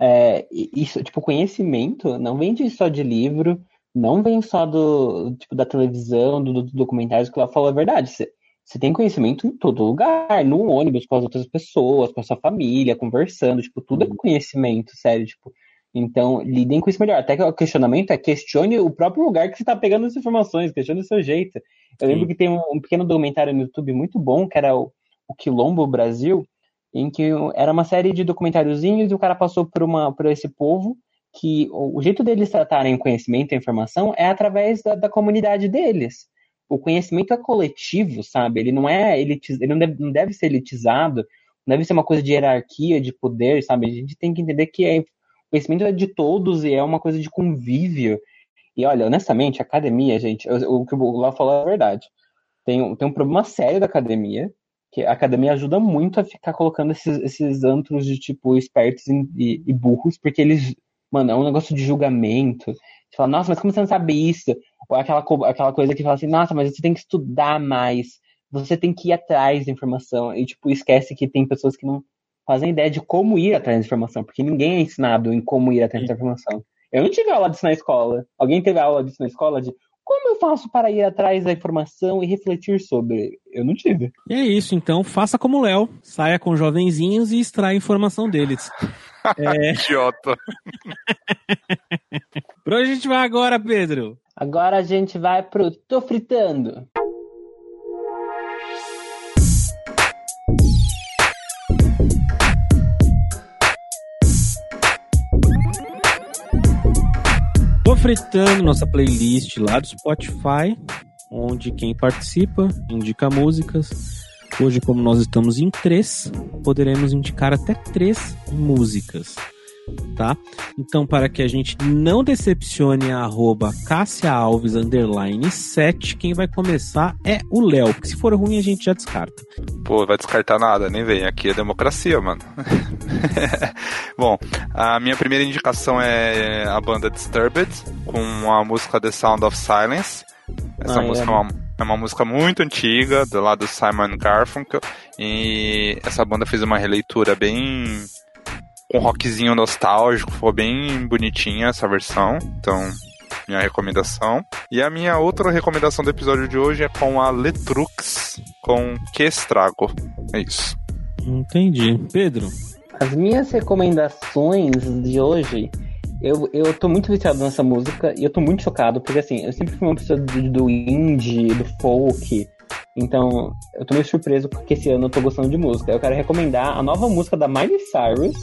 [SPEAKER 1] é, isso, tipo, conhecimento não vem de, só de livro, não vem só do, tipo, da televisão, do, do documentário, que o Léo falou a verdade. Você, você tem conhecimento em todo lugar, no ônibus, com as outras pessoas, com a sua família, conversando, tipo, tudo é conhecimento, sério, tipo, então, lidem com isso melhor. Até que o questionamento é questione o próprio lugar que você está pegando as informações, questione o seu jeito. Eu Sim. lembro que tem um, um, pequeno documentário no YouTube muito bom, que era o, o Quilombo Brasil, em que era uma série de documentáriozinhos e o cara passou por, uma, por esse povo que o, o jeito deles tratarem o conhecimento e a informação é através da, da comunidade deles. O conhecimento é coletivo, sabe? Ele não é elitiz, ele não deve, não deve ser elitizado, não deve ser uma coisa de hierarquia, de poder, sabe? A gente tem que entender que é conhecimento é de todos e é uma coisa de convívio. E olha, honestamente, academia, gente, o, que o Léo falou é verdade. Tem, tem um problema sério da academia, que a academia ajuda muito a ficar colocando esses, esses antros de tipo espertos e, e, burros, porque eles, mano, é um negócio de julgamento. Você fala, nossa, mas como você não sabe isso? Ou aquela, aquela coisa que fala assim, nossa, mas você tem que estudar mais, você tem que ir atrás da informação. E, tipo, esquece que tem pessoas que não fazem ideia de como ir atrás da informação, porque ninguém é ensinado em como ir atrás da informação. Eu não tive aula disso na escola. Alguém teve aula disso na escola de como eu faço para ir atrás da informação e refletir sobre? Eu não tive.
[SPEAKER 2] E é isso, então faça como o Léo, saia com jovenzinhos e extraia informação deles.
[SPEAKER 3] é... Idiota.
[SPEAKER 2] pra onde a gente vai agora, Pedro?
[SPEAKER 1] Agora a gente vai pro Tô Fritando.
[SPEAKER 2] Fritando nossa playlist lá do Spotify, onde quem participa indica músicas. Hoje, como nós estamos em três, poderemos indicar até três músicas tá? Então, para que a gente não decepcione a arroba Cássia Alves underline 7, quem vai começar é o Léo, porque se for ruim a gente já descarta.
[SPEAKER 3] Pô, vai descartar nada, nem vem. Aqui é democracia, mano. Bom, a minha primeira indicação é a banda Disturbed, com a música The Sound of Silence. Essa ah, música é. é uma, é uma música muito antiga, do lado do Simon Garfunkel, e essa banda fez uma releitura bem com rockzinho nostálgico, ficou bem bonitinha essa versão, então minha recomendação. E a minha outra recomendação do episódio de hoje é com a Letrux, com Que Estrago. É isso.
[SPEAKER 2] Entendi. Pedro?
[SPEAKER 1] As minhas recomendações de hoje, eu, eu tô muito viciado nessa música e eu tô muito chocado, porque assim, eu sempre fui uma pessoa do, do indie, do folk, então eu tô meio surpreso porque esse ano eu tô gostando de música. Eu quero recomendar a nova música da Miley Cyrus,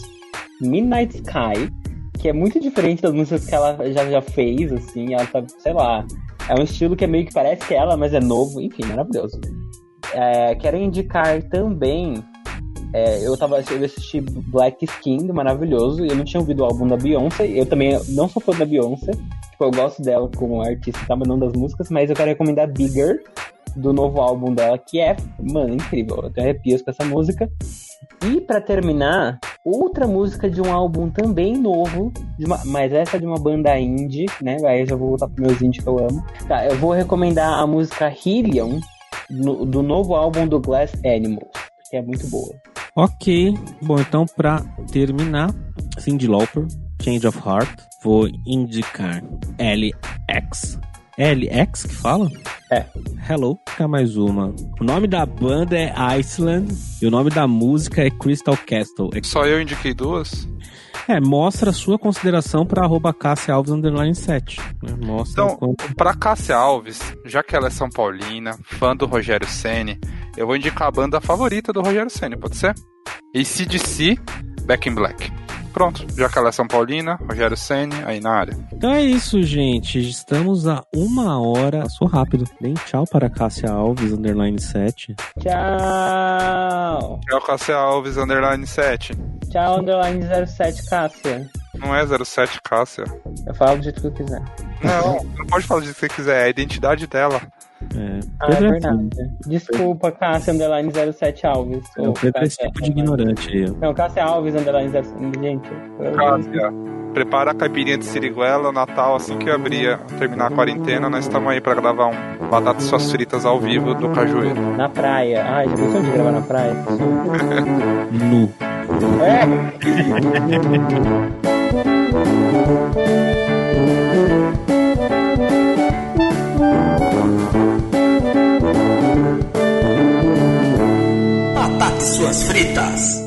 [SPEAKER 1] Midnight Sky, que é muito diferente das músicas que ela já, já fez, assim, ela tá, sei lá, é um estilo que é meio que parece que é ela, mas é novo, enfim, maravilhoso. É, quero indicar também, é, eu tava eu assisti Black Skin, maravilhoso, e eu não tinha ouvido o álbum da Beyoncé, eu também não sou fã da Beyoncé, tipo, eu gosto dela como artista, tá mandando das músicas, mas eu quero recomendar Bigger, do novo álbum dela, que é, mano, incrível. Eu tenho arrepios com essa música. E para terminar, outra música de um álbum também novo, uma, mas essa é de uma banda indie, né? Aí eu já vou voltar pro meus indie que eu amo. Tá, eu vou recomendar a música Helium, no, do novo álbum do Glass Animals, que é muito boa.
[SPEAKER 2] Ok, bom, então para terminar, Cindy Lauper, Change of Heart, vou indicar LX. LX que fala?
[SPEAKER 1] É.
[SPEAKER 2] Hello, cá mais uma. O nome da banda é Iceland e o nome da música é Crystal Castle.
[SPEAKER 3] Só eu indiquei duas?
[SPEAKER 2] É, mostra a sua consideração para arroba Cássia Alves underline 7. Né? Mostra
[SPEAKER 3] Então,
[SPEAKER 2] quanto...
[SPEAKER 3] pra Cássia Alves, já que ela é São Paulina, fã do Rogério Ceni, eu vou indicar a banda favorita do Rogério Ceni, pode ser? ACDC, Back in Black. Pronto, já que ela é São Paulina, Rogério Ceni, aí na área.
[SPEAKER 2] Então é isso, gente. Estamos a uma hora. Passou rápido. Deem tchau para Cássia Alves underline 7.
[SPEAKER 1] Tchau.
[SPEAKER 3] O Cássia Alves, underline 7.
[SPEAKER 1] Tchau, underline 07, Cássia.
[SPEAKER 3] Não é 07 Cássia.
[SPEAKER 1] Eu falo do jeito que eu quiser.
[SPEAKER 3] Não, não pode falar do jeito que você quiser, é a identidade dela.
[SPEAKER 2] É,
[SPEAKER 1] Ah, é
[SPEAKER 2] Pedro é
[SPEAKER 1] verdade.
[SPEAKER 2] assim.
[SPEAKER 1] Desculpa, Cássia, underline 07 Alves.
[SPEAKER 2] É, o Pedro é esse tipo de ignorante aí.
[SPEAKER 1] Não, Cássia Alves, underline 07. Gente,
[SPEAKER 3] Cássia, prepara a caipirinha de siriguela, o Natal, assim que abrir, terminar a quarentena, nós estamos aí pra gravar um Batatas Suas Fritas ao vivo do Cajueiro.
[SPEAKER 1] na praia. Ai, já pensou de gravar na praia?
[SPEAKER 2] Nu.
[SPEAKER 1] É!
[SPEAKER 4] suas fritas.